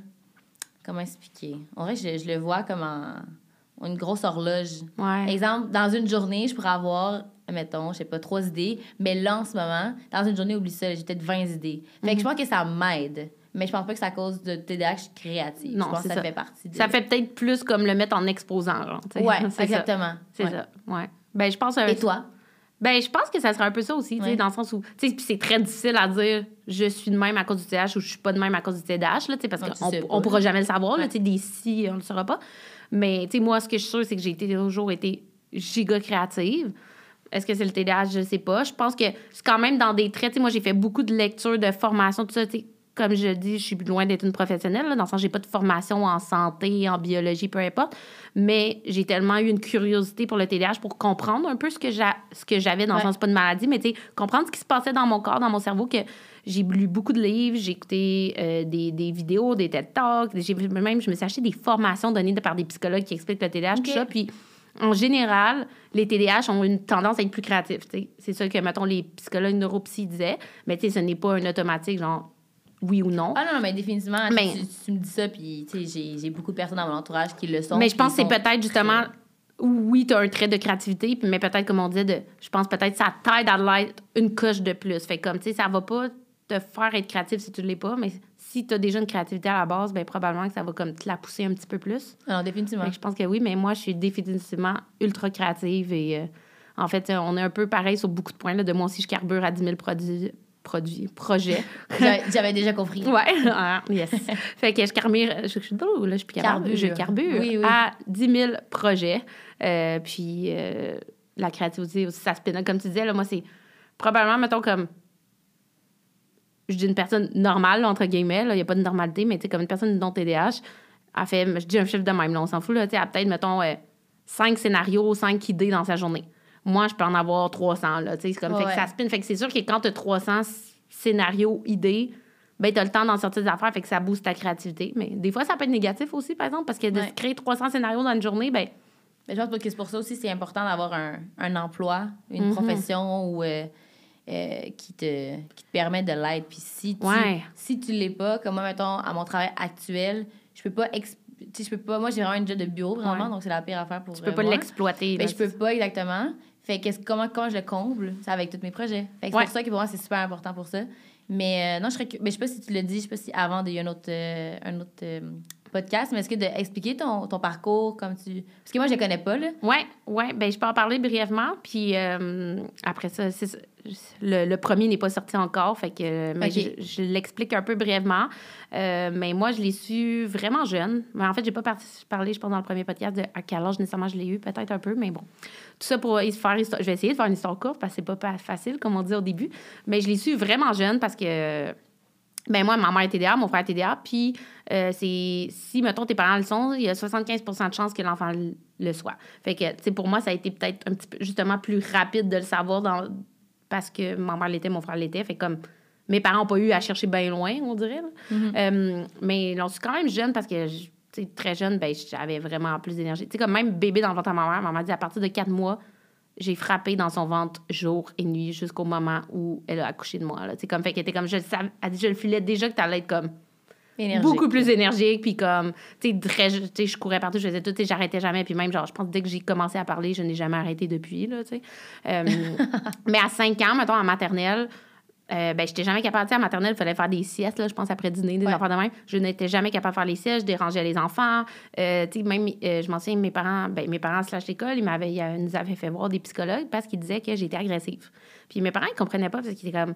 Comment expliquer? En vrai, je, je le vois comme en- une grosse horloge. Ouais. Exemple, dans une journée, je pourrais avoir, mettons, je sais pas, trois idées, mais là, en ce moment, dans une journée, oublie ça, j'ai peut-être 20 idées. Fait Mhm. que je pense que ça m'aide. Mais je pense pas que c'est à cause de TDAH créatif. Non, je pense que ça, ça. fait partie de... Ça fait peut-être plus comme le mettre en exposant. Genre, tu sais. Ouais, C'est ça. exactement. C'est Ouais. ça. Ouais. Ben, je pense. euh, Et toi? Ben, je pense que ça serait un peu ça aussi, Ouais. dans le sens où. Tu sais, c'est très difficile à dire je suis de même à cause du TDAH ou je suis pas de même à cause du TDAH, là, tu sais, parce qu'on pas, on pourra jamais le savoir, là, des si, on le saura pas. Mais, tu sais, moi, ce que je suis sûre, c'est que j'ai toujours été giga créative. Est-ce que c'est le TDAH? Je sais pas. Je pense que c'est quand même dans des traits. Moi, j'ai fait beaucoup de lectures, de formation, tout ça. Comme je dis, je suis loin d'être une professionnelle, là, dans le sens j'ai pas de formation en santé, en biologie, peu importe. Mais j'ai tellement eu une curiosité pour le TDAH pour comprendre un peu ce que j'a- ce que j'avais dans le sens pas de maladie, mais comprendre ce qui se passait dans mon corps, dans mon cerveau, que j'ai lu beaucoup de livres, j'ai écouté euh, des, des vidéos, des TED Talks, j'ai même, je me suis acheté des formations données par des psychologues qui expliquent le TDAH, tout ça. Puis en général, les TDAH ont une tendance à être plus créatifs. C'est ça que, mettons, les psychologues neuropsy disaient. Mais tu sais, ce n'est pas un automatique, genre oui ou non. Ah non, non, mais définitivement, Mais- tu, tu me dis ça, puis tu sais, j'ai, j'ai beaucoup de personnes dans mon entourage qui le sont. mais je pense que c'est peut-être justement. Oui, tu as un trait de créativité, puis- mais peut-être, comme on disait, de, je pense peut-être que ça t'aide à l'être une coche de plus. Fait comme, tu sais, ça va pas te faire être créatif si tu ne l'es pas, mais si tu as déjà une créativité à la base, ben probablement que ça va comme te la pousser un petit peu plus. Ah Non, définitivement. Je pense que oui, mais moi, je suis définitivement ultra créative et euh, en fait, on est un peu pareil sur beaucoup de points. Là, de moi aussi, je carbure à 10 000 produits, produits projets. J'avais, déjà compris. ouais, ah, yes. fait que je carbure, je, suis là, je suis. Carbure. Je carbure Oui, oui. à 10 000 projets. Euh, puis euh, la créativité aussi, ça spinne. Comme tu disais, là, moi, c'est probablement, mettons, comme je dis une personne normale, entre guillemets, il n'y a pas de normalité, mais tu sais, comme une personne non TDAH, elle fait, je dis un chiffre de même, là, on s'en fout, là, tu sais, elle a peut-être, mettons, euh, cinq scénarios, cinq idées dans sa journée. Moi, je peux en avoir 300, là, tu sais, c'est comme, Ouais, fait que ça spin. Fait que c'est sûr que quand tu as 300 s- scénarios, idées, ben, tu as le temps d'en sortir des affaires, fait que ça booste ta créativité. Mais des fois, ça peut être négatif aussi, par exemple, parce que de Ouais. créer 300 scénarios dans une journée, ben, Mais je pense que c'est pour ça aussi c'est important d'avoir un, un emploi, une Mhm. profession où, euh, qui, te, qui te permet de l'aide. Puis si tu Ouais. si tu l'es pas, comme moi, mettons, à mon travail actuel, je peux pas... ex- tu sais, je peux pas... Moi, j'ai vraiment une job de bureau, vraiment, Ouais. donc c'est la pire affaire pour tu peux euh, pas l'exploiter. Mais là. je peux pas exactement. Fait que comment, comment je le comble? C'est avec tous mes projets. Fait que c'est Ouais. pour ça que pour moi, c'est super important pour ça. Mais euh, non, je serais. Mais je sais pas si tu le dis, je sais pas si avant, il y a un autre, euh, un autre podcast, mais est-ce que d'expliquer ton, ton parcours comme tu. Parce que moi, je ne connais pas, là. Oui, ouais, ben je peux en parler brièvement. Puis euh, après ça, c'est le, le premier n'est pas sorti encore, fait que mais je, je l'explique un peu brièvement. Euh, mais moi, je l'ai su vraiment jeune. Mais en fait, j'ai pas parti- parlé, je pense, dans le premier podcast de à quel âge nécessairement je l'ai eu, peut-être un peu, mais bon. Tout ça pour faire histoire. Je vais essayer de faire une histoire courte parce que c'est pas pas facile, comme on dit au début. Mais je l'ai su vraiment jeune parce que. Ben moi, ma mère est TDA, mon frère est TDA, puis euh, c'est si, mettons, tes parents le sont, il y a 75 de chances que l'enfant le- soit. Fait que, tu sais, pour moi, ça a été peut-être un petit peu, justement, plus rapide de le savoir dans, parce que ma mère l'était, mon frère l'était. Fait comme, mes parents n'ont pas eu à chercher bien loin, on dirait. là. Euh, mais non, je suis quand même jeune parce que, tu sais, très jeune, ben j'avais vraiment plus d'énergie. Tu sais, comme même bébé dans le ventre à ma mère, ma mère dit à partir de 4 mois, j'ai frappé dans son ventre jour et nuit jusqu'au moment où elle a accouché de moi. Là. Sais, comme, fait qu'elle était comme, je, le savais- je le filais déjà que tu allais être comme Énergique. beaucoup plus énergique puis comme tu sais très tu sais je courais partout je faisais tout tu sais j'arrêtais jamais puis même genre je pense dès que j'ai commencé à parler je n'ai jamais arrêté depuis là tu sais Euh, mais à 5 ans mettons en maternelle euh, ben, j'étais jamais capable. Sais, à maternelle, il fallait faire des siestes, là, je pense, après dîner, des Ouais. affaires de même. Je n'étais jamais capable de faire les siestes, je dérangeais les enfants. Euh, tu sais, même, euh, je m'en souviens, mes parents, ben, mes parents slash l'école, ils, m'avaient, ils nous avaient fait voir des psychologues parce qu'ils disaient que j'étais agressive. Puis mes parents, ils comprenaient pas parce qu'ils étaient comme,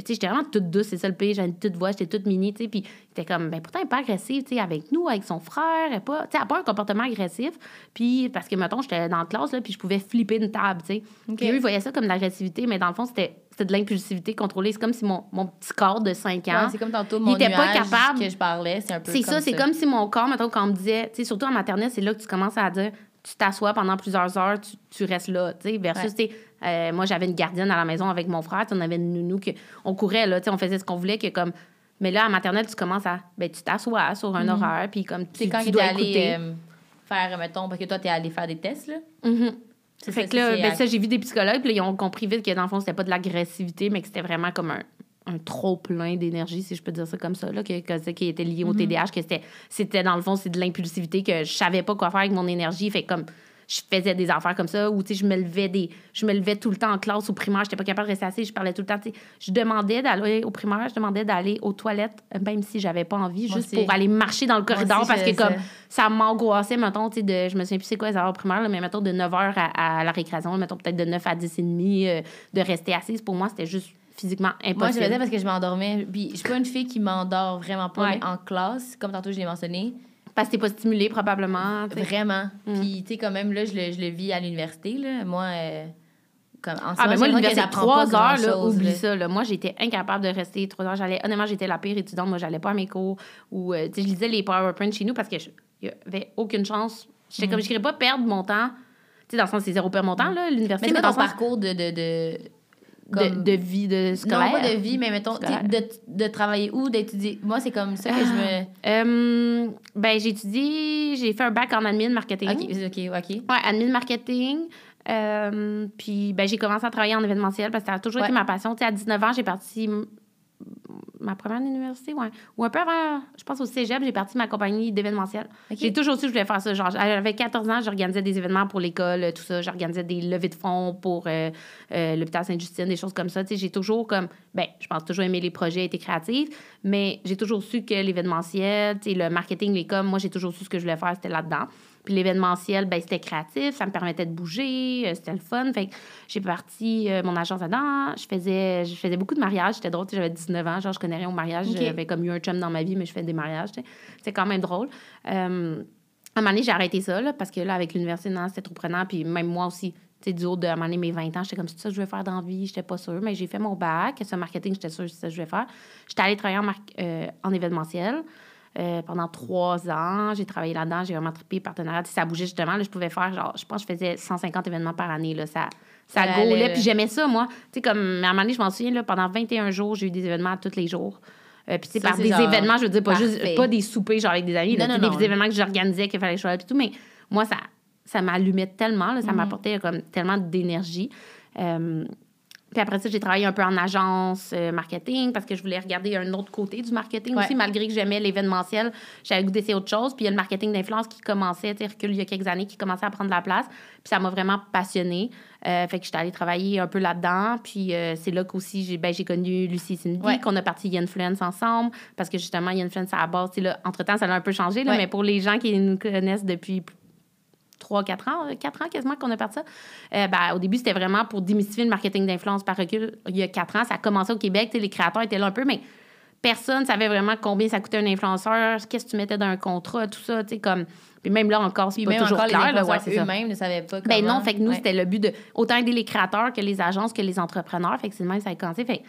sais, j'étais vraiment toute douce, c'est ça le pire. J'avais une toute voix, j'étais toute mini, tu sais. Puis, il était comme, ben pourtant, elle n'est pas agressive, tu sais, avec nous, avec son frère. Elle n'a pas, tu sais, elle a pas un comportement agressif. Puis, parce que, mettons, j'étais dans la classe, là, puis je pouvais flipper une table, tu sais. Puis, eux, ils voyaient ça comme de l'agressivité, mais dans le fond, c'était, c'était de l'impulsivité contrôlée. C'est comme si mon, mon petit corps de 5 ans. Ouais, c'est comme tantôt mon était pas capable. que je parlais, c'est un peu C'est ça, c'est comme si mon corps, mettons, quand on me disait, tu sais, surtout en maternelle, c'est là que tu commences à dire, tu t'assois pendant plusieurs heures, tu, tu restes là, tu sais, versus, Ouais. Euh, moi, j'avais une gardienne à la maison avec mon frère, on avait une nounou, que, on courait, là, on faisait ce qu'on voulait, que comme, mais là, en maternelle, tu commences à, ben, tu t'assois sur un horaire, puis comme, tu, quand tu dois allé écouter. euh, faire, mettons, parce que toi, tu es allé faire des tests, là. Mhm. C'est Fait ça, que là, ben, ça, j'ai vu des psychologues, puis ils ont compris vite que dans le fond, c'était pas de l'agressivité, mais que c'était vraiment comme un, un trop plein d'énergie, si je peux dire ça comme ça, là, que, que, qui était lié au TDAH, que c'était, dans le fond, c'est de l'impulsivité, que je savais pas quoi faire avec mon énergie. Fait comme je faisais des affaires comme ça, ou tu sais, je me levais des. Je me levais tout le temps en classe au primaire, j'étais pas capable de rester assise, je parlais tout le temps. Je demandais d'aller au primaire, je demandais d'aller aux toilettes, même si j'avais pas envie, Moi juste aussi. pour aller marcher dans le corridor aussi, parce que comme ça. m'angoissait, mettons, tu de, je me souviens plus c'est quoi les heures au primaire, là, mais mettons de 9h à, à la récréation, mettons peut-être de 9 à 10 et demi, euh, de rester assise, pour moi, c'était juste physiquement Moi, je impossible. faisais parce que je m'endormais. Puis, je suis pas une fille qui m'endort vraiment pas, Ouais. mais en classe, comme tantôt je l'ai mentionné, Parce que t'es pas stimulé, probablement. vraiment. Mm. Puis, tu sais, quand même, là, je le, je le vis à l'université, là. Moi, euh, comme en Ah, ben moi, l'université, trois heures, là, oublie là. ça. Là. Moi, j'étais incapable de rester trois heures. J'allais, honnêtement, j'étais la pire étudiante. Moi, j'allais pas à mes cours. Ou, euh, tu sais, je lisais les PowerPoint chez nous parce que je- il y avait aucune chance. J'étais Mm. comme, je ne pas perdre mon temps. Tu sais, dans le sens, c'est zéro perdre mon temps, là, l'université. Mais le ton sens parcours de. de, de, de, comme- de vie de scolaire. Non, pas de vie, mais mettons, de, de travailler où, d'étudier. Moi, c'est comme ça que je me. Euh, ben, j'ai étudié, j'ai fait un bac en admin marketing. Ok, ok, ok. Ouais, admin marketing. Euh, puis, ben, j'ai commencé à travailler en événementiel parce que ça a toujours été ma passion. Tu sais, à 19 ans, j'ai parti ma première année d'université, ouais. Ou un peu avant, je pense au cégep, j'ai parti ma compagnie d'événementiel. J'ai toujours su que je voulais faire ça. Genre, j'avais 14 ans, j'organisais des événements pour l'école, tout ça. J'organisais des levées de fonds pour euh, euh, l'hôpital Sainte-Justine, des choses comme ça. J'ai toujours comme, ben, je pense toujours aimer les projets, été créative, mais j'ai toujours su que l'événementiel, le marketing, les coms, moi, j'ai toujours su ce que je voulais faire, c'était là-dedans. Puis l'événementiel, ben, c'était créatif, ça me permettait de bouger, euh, c'était le fun. Fait que j'ai parti euh, mon agence là-dedans. Je faisais, je faisais beaucoup de mariages. C'était drôle, j'avais 19 ans, genre, je connais rien au mariage. J'avais comme eu un chum dans ma vie, mais je fais des mariages. C'était quand même drôle. Euh, à un moment donné, j'ai arrêté ça, là, parce que là, avec l'université, non, c'était trop prenant. Puis même moi aussi, tu sais, du haut de à un moment donné, mes 20 ans, j'étais comme, c'est ça que je veux faire dans la vie, j'étais pas sûre. Mais j'ai fait mon bac, ce marketing, j'étais sûre que c'est ça que je vais faire. J'étais allée travailler en, mar- euh, en événementiel. Euh, pendant trois ans, j'ai travaillé là-dedans, j'ai vraiment trippé partenariat. Ça bougeait justement. Là, je pouvais faire, genre, je pense que je faisais 150 événements par année. Là, ça, ça là. puis j'aimais ça, moi. Tu sais, comme, à un moment donné, je m'en souviens, là, pendant 21 jours, j'ai eu des événements tous les jours. Euh, puis, tu sais, par des genre événements, je veux dire, pas, juste, pas des soupers, genre avec des amis, là, Non, des événements que j'organisais, qu'il fallait que je sois là, puis tout. Mais moi, ça, ça m'allumait tellement, là, ça Mhm. m'apportait comme tellement d'énergie. Euh, Puis après ça, j'ai travaillé un peu en agence euh, marketing parce que je voulais regarder un autre côté du marketing Ouais. aussi, malgré que j'aimais l'événementiel. J'avais le goût d'essayer autre chose. Puis il y a le marketing d'influence qui commençait, tu sais, recule il y a quelques années, qui commençait à prendre la place. Puis ça m'a vraiment passionnée. Euh, fait que j'étais allée travailler un peu là-dedans. Puis euh, c'est là qu'aussi j'ai ben, connu Lucie Cindy, Ouais. qu'on a parti Influence ensemble. Parce que justement, Influence à la base, tu sais, là, entre-temps, ça a un peu changé. Là, Ouais. Mais pour les gens qui nous connaissent depuis 3, 4 ans, 4 ans quasiment qu'on a parti ça. Euh, ben, au début, c'était vraiment pour démystifier le marketing d'influence par recul. Il y a 4 ans, ça a commencé au Québec. Les créateurs étaient là un peu, mais personne ne savait vraiment combien ça coûtait un influenceur, qu'est-ce que tu mettais dans un contrat, tout ça. tu sais, Comme... Puis même là encore, c'est pas même toujours encore, les clair. là, ouais, influenceurs c'est ça. eux-mêmes ne savaient pas comment. Ben non, fait que nous, Ouais. c'était le but de autant aider les créateurs que les agences que les entrepreneurs. Fait que c'est le même, ça a commencé. Fait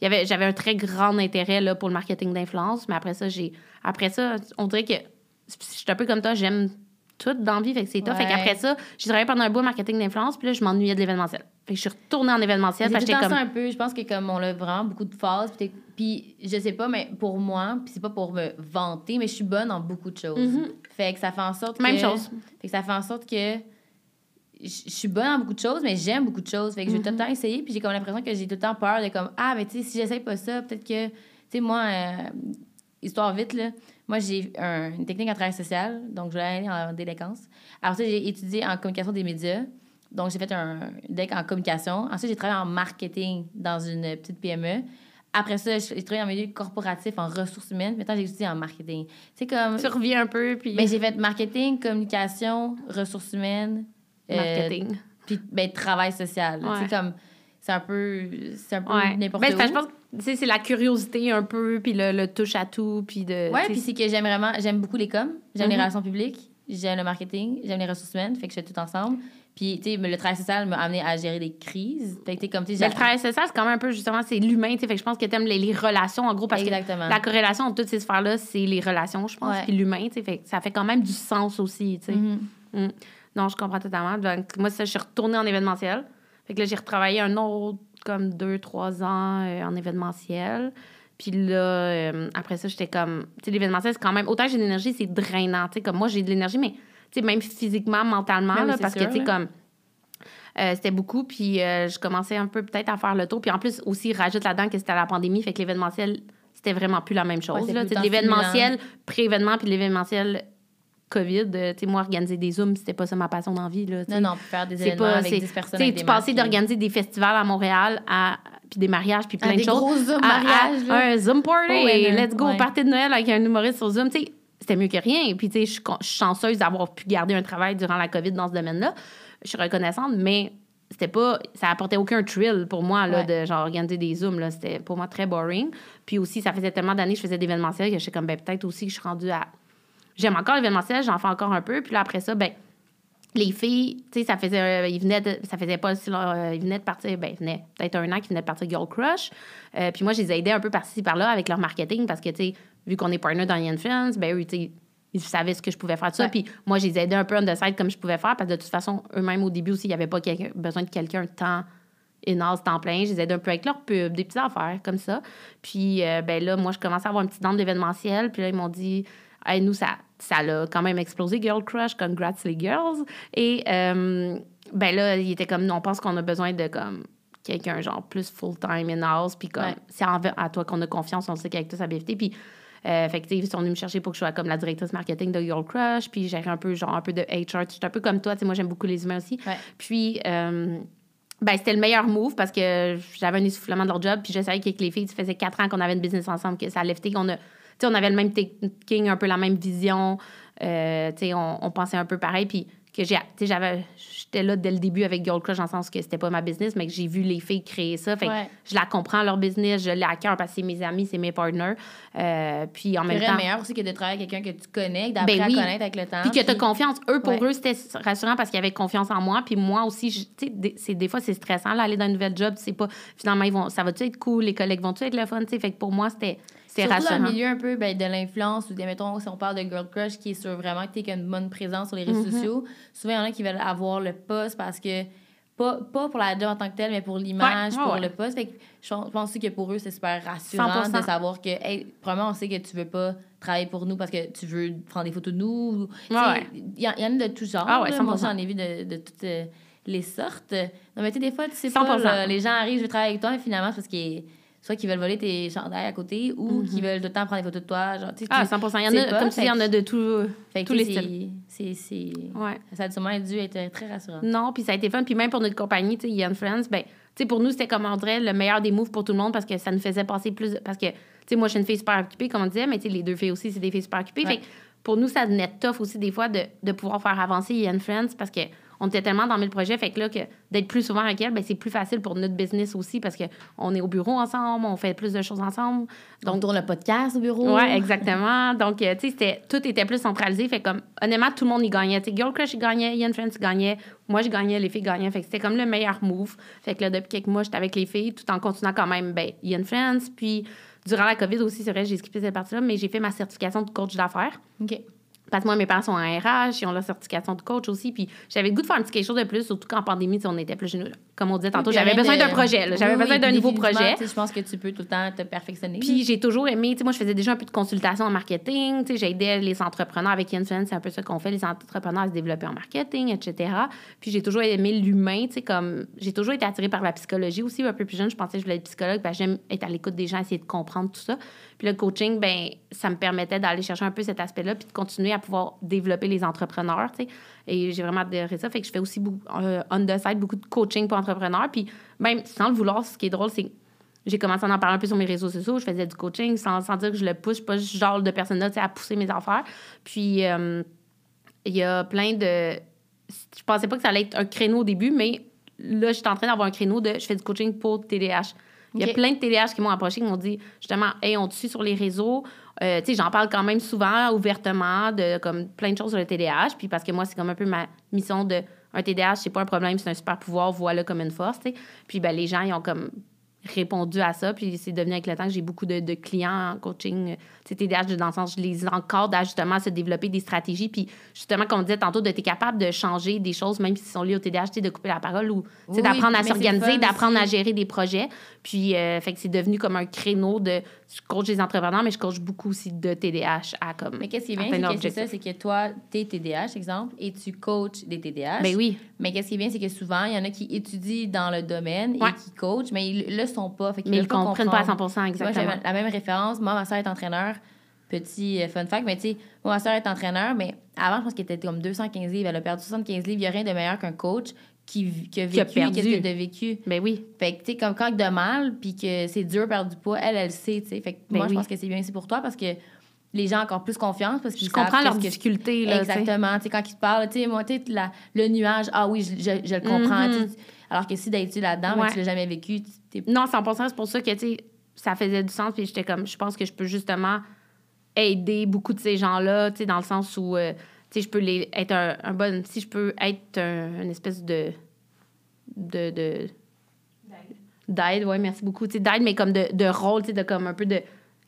j'avais un très grand intérêt là, pour le marketing d'influence, mais après ça, j'ai. Après ça, on dirait que je suis un peu comme toi, j'aime tout dans la vie, fait que c'est toi. Fait Ouais. qu'après ça, j'ai travaillé pendant un bout marketing d'influence, puis là, je m'ennuyais de l'événementiel. Fait que je suis retournée en événementiel, C'est comme. un peu. Je pense que comme on a vraiment beaucoup de phases. Puis, puis je sais pas, mais pour moi, puis c'est pas pour me vanter, mais je suis bonne en beaucoup de choses. Mhm. Fait que ça fait en sorte Même que... chose. Fait que ça fait en sorte que je suis bonne en beaucoup de choses, mais j'aime beaucoup de choses. Fait que je vais tout le temps essayer. Puis j'ai comme l'impression que j'ai tout le temps peur de comme, ah, mais tu sais, si j'essaye pas ça, peut-être que... Tu sais, moi, euh, histoire vite, là, moi, j'ai un- une technique en travail social. Donc, je vais aller en délinquance. Alors ça, j'ai étudié en communication des médias. Donc, j'ai fait un deck en communication. Ensuite, j'ai travaillé en marketing dans une petite PME. Après ça, j'ai travaillé en milieu corporatif, en ressources humaines. Maintenant, j'ai étudié en marketing. C'est comme... Tu reviens un peu, puis. Ben, j'ai fait marketing, communication, ressources humaines. euh, marketing. puis ben, travail social. Ouais. Sais, comme... C'est un peu... C'est un peu Ouais. n'importe Ben, où. c'est- je pense que tu sais, c'est la curiosité un peu, puis le, le touche à tout, puis de. Ouais, puis c'est que j'aime vraiment... J'aime beaucoup les coms. J'aime les Mhm. relations publiques. J'aime le marketing. J'aime les ressources humaines. Fait que je fais tout ensemble. Puis, tu sais, le travail social m'a amené à gérer des crises. Fait que, tu comme, tu sais... Ben, le travail social, c'est quand même un peu, justement, c'est l'humain, tu sais. Fait que je pense que t'aimes les, les relations, en gros, parce Exactement. que la corrélation entre toutes ces sphères-là, c'est les relations, je pense, Ouais. puis l'humain, tu sais. Fait que ça fait quand même du sens aussi, tu sais. Mhm. Mm. Non, je comprends totalement. Donc, moi, ça, je suis retournée en événementiel. Fait que là, j'ai retravaillé un autre, comme deux, trois ans euh, en événementiel. Puis là, euh, après ça, j'étais comme... Tu sais, l'événementiel, c'est quand même... Autant j'ai de l'énergie, c'est drainant. Tu sais, comme moi, j'ai de l'énergie, mais, tu sais, même physiquement, mentalement, Ben oui, là, parce que, tu sais, comme... euh, c'était beaucoup, puis je commençais un peu peut-être à faire le tour. Puis en plus, aussi, rajoute là-dedans que c'était la pandémie, fait que l'événementiel, c'était vraiment plus la même chose. temps l'événementiel pré-événement, puis l'événementiel COVID, euh, tu sais, moi, organiser des Zooms, c'était pas ça ma passion d'envie, là. Non, non, faire des événements pas. avec c'est- 10 personnes tu passais d'organiser des festivals à Montréal, à, puis des mariages, puis À plein de choses. gros Zoom à- à. Un Zoom party, Oh, ouais, let's go, ouais. party de Noël avec un humoriste sur Zoom. Tu sais, c'était mieux que rien. Puis, tu sais, je suis con- je suis chanceuse d'avoir pu garder un travail durant la COVID dans ce domaine-là. Je suis reconnaissante, mais c'était pas ça apportait aucun thrill pour moi là, Ouais. de genre organiser des zooms là c'était pour moi très boring puis aussi ça faisait tellement d'années que je faisais d'événementiel que je suis comme ben peut-être aussi que je suis rendue à j'aime encore l'événementiel j'en fais encore un peu puis là après ça ben les filles, tu sais, ça faisait, euh, ils venaient de- ça faisait pas si euh, ils venaient de partir, ben, ils venaient peut-être un an qu'ils venaient de partir Girl Crush. Euh, puis moi, je les aidais un peu par-ci, par-là avec leur marketing parce que, tu sais, vu qu'on est partner dans Influence, ben, eux, tu sais, ils savaient ce que je pouvais faire de ça. Ouais. Puis moi, je les aidais un peu on the side comme je pouvais faire parce que de toute façon, eux-mêmes, au début aussi, il n'y avait pas besoin de quelqu'un temps énorme, temps plein. Je les aidais un peu avec leur pub, des petites affaires comme ça. Puis, ben là, moi, je commençais à avoir une petite dente d'événementiel. Puis là, ils m'ont dit, hey, nous, ça, ça l'a quand même explosé, Girl Crush, congrats les girls. Et, euh, ben là, il était comme, on pense qu'on a besoin de, comme, quelqu'un, genre, plus full-time in-house. Puis comme, Ouais. c'est à toi qu'on a confiance, on sait qu'avec toi, ça éviter. Puis, euh, fait que, ils sont venus me chercher pour que je sois comme la directrice marketing de Girl Crush. Puis, gérer un peu, genre, un peu de HR. Je suis un peu comme toi, tu sais, moi, j'aime beaucoup les humains aussi. Ouais. Puis, euh, ben, c'était le meilleur move parce que j'avais un essoufflement de leur job. Puis, je savais qu'avec les filles, ça faisait quatre ans qu'on avait une business ensemble, que ça a lifté, qu'on a. On avait le même thinking, un peu la même vision. Euh, tu sais, on, on pensait un peu pareil. Puis, que j'ai. Tu sais, j'avais. J'étais là dès le début avec Girl Crush, dans le sens que c'était pas ma business, mais que j'ai vu les filles créer ça. Fait que je la comprends, leur business, je l'ai à cœur parce que c'est mes amis, c'est mes partners. Euh, puis, en C'est même temps. meilleur aussi que de travailler avec quelqu'un que tu connais, d'apprendre Ben oui. à connaître avec le temps. Puis que tu as confiance. Eux, pour Ouais. eux, c'était rassurant parce qu'ils avaient confiance en moi. Puis moi aussi, tu sais, des, c'est- des fois, c'est stressant, là, aller dans un nouvel job. Sais pas, finalement, ils vont, ça va-tu être cool? Les collègues vont-tu être le fun? Tu sais, fait que pour moi, c'était c'était Surtout dans rassurant. le milieu un peu ben, de l'influence ou des, mettons, si on parle de Girl Crush qui est sur vraiment que tu une bonne présence sur les réseaux Mhm. sociaux, souvent il y en a qui veulent avoir le poste parce que, pas, pas pour la job en tant que telle, mais pour l'image, Ouais, pour ouais. le poste. Fait que je pense aussi que pour eux, c'est super rassurant 100%. de savoir que, hey, premièrement, on sait que tu veux pas travailler pour nous parce que tu veux prendre des photos de nous. Ouais. Il y, en- il y en a de tout genre. Ah ouais, là. Moi, 100%. j'en ai vu de, de toutes. euh, les sortes. Non, mais tu sais, des fois, tu sais 100%. pas, là, les gens arrivent, je veux travailler avec toi, et finalement, c'est parce qu'ils soit qu'ils veulent voler tes chandails à côté ou qu'ils veulent tout le temps prendre des photos de toi. Genre. Ah, tu 100 Il y en a, pas, comme tu dis, il y en a de tout, fait tous les styles. c'est- c'est- c'est- Ouais. Ça a sûrement dû être très rassurant. Non, puis ça a été fun. Puis même pour notre compagnie, tu sais, Young Friends, ben, tu sais, pour nous, c'était comme on dirait le meilleur des moves pour tout le monde parce que ça nous faisait passer plus. Parce que, tu sais, moi, je suis une fille super occupée, comme on disait, mais tu sais, les deux filles aussi, c'est des filles super occupées. Ouais. Fait pour nous, ça devenait tough aussi des fois de, de pouvoir faire avancer Young Friends parce que on était tellement dans mille projets. Fait que là, que d'être plus souvent avec elle, ben, c'est plus facile pour notre business aussi parce qu'on est au bureau ensemble, on fait plus de choses ensemble. Donc, on tourne le podcast au bureau. Ouais, exactement. Donc, euh, tu sais, c'était- tout était plus centralisé. Fait comme, honnêtement, tout le monde y gagnait. Tu sais, Girl Crush, il gagnait, Young Friends, il gagnait. Moi, je gagnais, les filles gagnaient. Fait que c'était comme le meilleur move. Fait que là, depuis quelques mois, j'étais avec les filles, tout en continuant quand même, ben, Young Friends. Puis, durant la COVID aussi, c'est vrai, j'ai skippé cette partie-là, mais j'ai fait ma certification de coach d'affaires. OK. Parce que moi, mes parents sont en RH, ils ont leur certification de coach aussi. Puis j'avais le goût de faire un petit quelque chose de plus, surtout qu'en pandémie, on était plus nous. Comme on disait tantôt, Oui, j'avais besoin d'un projet. J'avais Oui, besoin d'un nouveau projet. Je pense que tu peux tout le temps te perfectionner. Puis j'ai toujours aimé, tu sais, moi, je faisais déjà un peu de consultation en marketing, j'aidais les entrepreneurs avec Influence, c'est un peu ça qu'on fait, les entrepreneurs à se développer en marketing, etc. Puis j'ai toujours aimé l'humain, tu sais, comme, j'ai toujours été attirée par la psychologie aussi, un peu plus jeune, je pensais que je voulais être psychologue, parce que j'aime être à l'écoute des gens, essayer de comprendre tout ça. Puis le coaching, ben ça me permettait d'aller chercher un peu cet aspect-là, puis de continuer à pouvoir développer les entrepreneurs, tu sais. Et j'ai vraiment adoré ça, fait que je fais aussi beaucoup, euh, on the side, beaucoup de coaching pour entrepreneurs, puis même sans le vouloir, ce qui est drôle, c'est j'ai commencé à en parler un peu sur mes réseaux sociaux. Je faisais du coaching sans, sans dire que je le pousse. Je suis pas ce genre de personne-là tu sais, à pousser mes affaires. Puis, euh, il y a plein de... Je pensais pas que ça allait être un créneau au début, mais là, j'étais en train d'avoir un créneau de... Je fais du coaching pour TDAH. Il y a plein de TDAH qui m'ont approché, qui m'ont dit, justement, « Hey, on te suit sur les réseaux. Euh, tu sais, j'en parle quand même souvent, ouvertement, de comme plein de choses sur le TDAH. Puis parce que moi, c'est comme un peu ma mission de... Un TDAH, c'est pas un problème, c'est un super pouvoir, voilà comme une force. Puis ben, les gens, ils ont comme répondu à ça. Puis c'est devenu avec le temps que j'ai beaucoup de, de clients en coaching, euh, TDAH, dans le sens, je les encadre à justement se développer des stratégies. Puis justement, comme on disait tantôt, de être capable de changer des choses, même s'ils sont liés au TDAH, de couper la parole ou Oui, d'apprendre à s'organiser, d'apprendre à gérer des projets. Puis, euh, fait que c'est devenu comme un créneau de. Je coach des entrepreneurs, mais je coach beaucoup aussi de TDAH à comme. Mais qu'est-ce qui est bien, c'est que c'est leur ça, c'est que toi, t'es TDAH, exemple, et tu coaches des TDAH. Ben oui. Mais qu'est-ce qui est bien, c'est que souvent, il y en a qui étudient dans le domaine Ouais. et qui coachent, mais ils le sont pas. Fait qu'ils Mais ils pas comprennent pas à 100 comprendre. Moi, exactement. j'ai la même référence. Moi, ma soeur est entraîneur. Petit euh, fun fact, mais tu sais, moi, ma soeur est entraîneur, mais avant, je pense qu'elle était comme 215 livres. Elle a perdu 75 livres. Il n'y a rien de meilleur qu'un coach qui, qui a Qui a vécu perdu. qu'est-ce que tu as vécu. Ben oui. Fait que, tu sais, comme quand de mal, puis que c'est dur de perdre du poids, elle, elle le sait, tu sais. Fait que Ben moi, oui. je pense que c'est bien aussi pour toi parce que les gens ont encore plus confiance parce qu'ils Je comprends leurs qu'est-ce que- difficultés, là. Exactement. Tu sais, quand ils te parlent, tu sais, moi, tu sais, la- le nuage, ah oui, je, je- je le comprends. Mhm. Alors que si d'habitude là-dedans, mais Ouais. tu l'as jamais vécu, t'es Non, 100 c'est pour ça que, tu sais, ça faisait du sens. Puis j'étais comme, je pense que je peux justement aider beaucoup de ces gens-là, tu sais, dans le sens où, euh, sais, je peux les, être un, un bon. Si je peux être un- une espèce de. de. de d'aide, ouais, merci beaucoup. Tu d'aide, mais comme de, de rôle, tu sais, de comme un peu de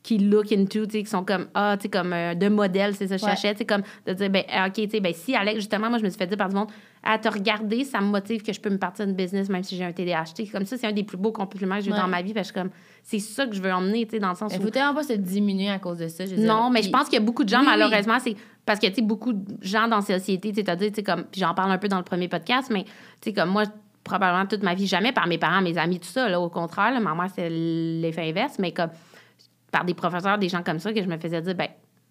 qui look into, tu sais, qui sont comme, ah, tu sais, comme euh, de modèle, c'est ça, je cherchais, tu sais, comme de dire, ben, ah, OK, tu sais, ben, si Alex, justement, moi, je me suis fait dire par du monde, à te regarder, ça me motive que je peux me partir d'une business, même si j'ai un TDAH. Comme ça, c'est un des plus beaux compliments que j'ai eu Ouais. dans ma vie, parce que comme, c'est ça que je veux emmener, tu sais, dans le sens où. faut tellement pas se diminuer à cause de ça. Je veux dire. Non, mais je pense qu'il y a beaucoup de gens, oui. malheureusement, c'est parce que, tu sais, beaucoup de gens dans la société, tu sais, comme, puis j'en parle un peu dans le premier podcast, mais, tu sais, comme moi, probablement toute ma vie, jamais par mes parents, mes amis, tout ça, là, au contraire, là, ma mère, c'est l'effet inverse, mais comme, par des professeurs, des gens comme ça, que je me faisais dire, ben,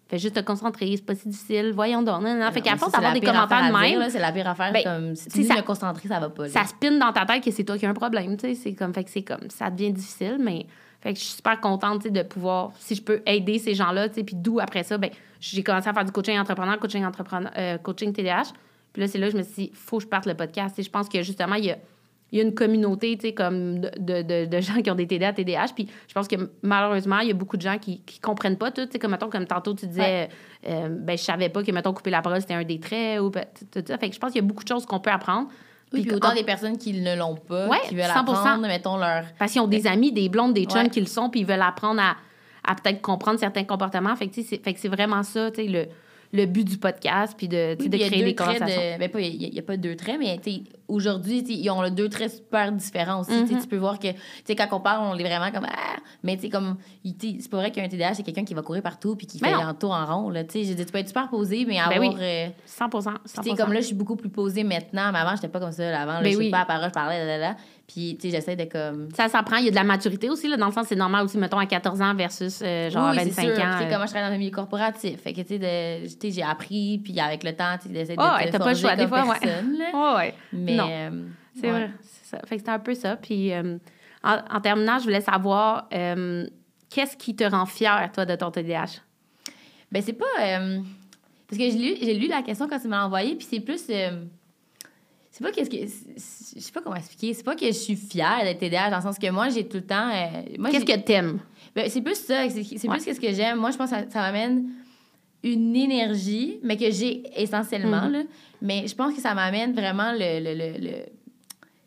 fais juste te concentrer, c'est pas si difficile, voyons donc, non, non. Fait qu'à Non, force d'avoir des commentaires de même, C'est la pire affaire. Ben, comme, si tu sais, ça- me concentrer, ça va pas. là. ça spinne dans ta tête que c'est toi qui as un problème, tu sais, c'est comme fait que c'est comme ça devient difficile mais fait que je suis super contente de pouvoir si je peux aider ces gens-là tu sais puis d'où après ça ben j'ai commencé à faire du coaching entrepreneur coaching entrepreneur euh, coaching TDAH puis là c'est là que je me suis dit faut que je parte le podcast je pense que justement il y a il y a une communauté, tu sais, comme de, de, gens qui ont des TDA, TDAH. Puis je pense que malheureusement, il y a beaucoup de gens qui ne comprennent pas tout. Tu sais, comme, mettons, comme tantôt, tu disais, euh, ben, je savais pas que, mettons, couper la parole, c'était un des traits. Ou, tout, ça. Fait que je pense qu'il y a beaucoup de choses qu'on peut apprendre. Oui, puis autant des personnes qui ne l'ont pas, Ouais, qui veulent 100%. apprendre, mettons, leur... Parce qu'ils ont des amis, des blondes, des chums Ouais. qui le sont, puis ils veulent apprendre à, à peut-être comprendre certains comportements. Fait que, c'est, fait que c'est vraiment ça, tu sais, le, le but du podcast, puis de, Oui, de créer des conversations. de... Ben, pas, il n'y a, a pas deux traits, mais aujourd'hui, ils ont le deux traits super différents aussi. Tu Mhm. Tu peux voir que, quand on parle, on est vraiment comme, ah! Mais tu comme, c'est pas vrai qu'un TDAH, c'est quelqu'un qui va courir partout puis qui Mais fait un tour en rond, là. Tu sais, je dis, tu peux être super posé, mais Ben avoir. oui. euh, 100 tu 100 sais, comme là, je suis beaucoup plus posée maintenant, mais avant, j'étais pas comme ça. là. Avant, là, Ben je oui. pas, à parole, je parlais, là. Puis, tu sais, j'essaie de comme. Ça s'apprend. Il y a de la maturité aussi, là, dans le sens, c'est normal aussi, mettons, à 14 ans versus euh, genre oui, à c'est 25 sûr. ans. Tu sais, euh. comment je travaille dans un milieu corporatif. Fait que, tu sais, j'ai appris, puis avec le temps, tu sais, d'essayer de ouais, t'as pas le choix, des fois, ouais. Ouais, ouais. Mais. Non. euh, C'est ouais. vrai. C'est ça. Fait que c'était un peu ça. Puis, euh, en, en terminant, je voulais savoir euh, qu'est-ce qui te rend fier, toi, de ton TDAH? Ben, c'est pas. parce que j'ai lu, j'ai lu la question quand tu me l'as envoyée, puis c'est plus. c'est pas qu'est-ce que. Je sais pas comment expliquer. C'est pas que je suis fière d'être TDAH, dans le sens que moi, j'ai tout le temps. moi, Qu'est-ce que t'aimes? Ben, c'est plus ça. C'est, c'est Ouais. plus qu'est-ce que j'aime. Moi, je pense que ça, ça m'amène une énergie, mais que j'ai essentiellement, Mhm. là. Mais je pense que ça m'amène vraiment le. le, le, le-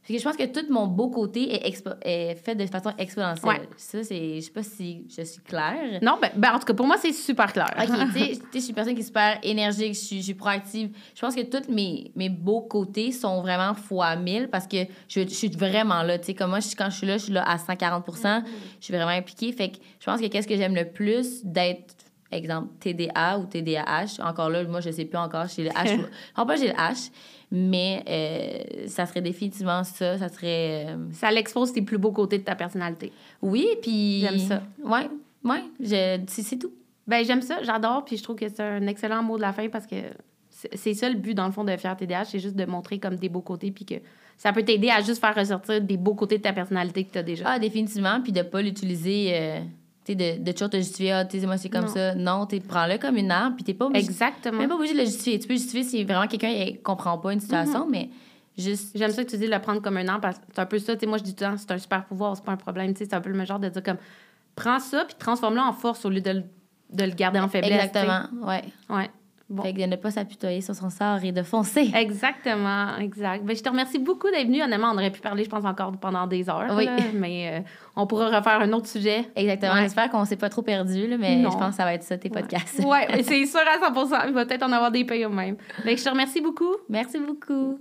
Parce que je pense que tout mon beau côté est, expo- est fait de façon exponentielle. Ouais. Ça, c'est. Je sais pas si je suis claire. Non, ben, ben, en tout cas, pour moi, c'est super clair. OK, tu sais, je suis une personne qui est super énergique, je suis, proactive. Je pense que tous mes, mes beaux côtés sont vraiment fois 1000 parce que je, suis vraiment là. Tu sais, comme moi, quand je suis là, je suis là à 140 Je suis vraiment impliquée. Fait que je pense que qu'est-ce que j'aime le plus d'être, exemple, TDA ou TDAH. Encore là, moi, je sais plus encore. J'ai le H. ou- en pas, j'ai le H. Mais euh, ça serait définitivement ça. Ça serait... euh, Ça l'expose tes plus beaux côtés de ta personnalité. Oui, puis... J'aime ça. Ouais. je- C'est tout. Ben, j'aime ça, j'adore, puis je trouve que c'est un excellent mot de la fin parce que c'est ça le but, dans le fond, de faire TDAH, c'est juste de montrer comme des beaux côtés, puis que ça peut t'aider à juste faire ressortir des beaux côtés de ta personnalité que tu as déjà. Ah, définitivement. Puis de pas l'utiliser, euh, tu sais, de, de toujours te justifier, ah, moi, c'est comme Non. ça. Non, tu prends-le comme une arme, puis t'es pas obligé. Exactement. Même pas obligé de le justifier. Tu peux justifier si vraiment quelqu'un ne comprend pas une situation, Mm-hmm. mais juste. J'aime ça que tu dis de le prendre comme un an parce que c'est un peu ça. Tu sais, moi, je dis tout le temps, c'est un super pouvoir, c'est pas un problème. Tu sais, c'est un peu le même genre de dire comme, prends ça, puis transforme-le en force au lieu de le, de le garder en faiblesse. Exactement, ouais. tu sais. Ouais. Bon. Fait que de ne pas s'apitoyer sur son sort et de foncer. Exactement, exact. Ben, je te remercie beaucoup d'être venu. Honnêtement, on aurait pu parler, je pense, encore pendant des heures. Oui. là, mais euh, on pourra refaire un autre sujet. Exactement. Ouais. J'espère qu'on s'est pas trop perdu, là, mais Non. je pense que ça va être ça, tes podcasts. Ouais, c'est sûr à 100 Il va peut-être en avoir des payants même. Fait que je te remercie beaucoup. Merci beaucoup.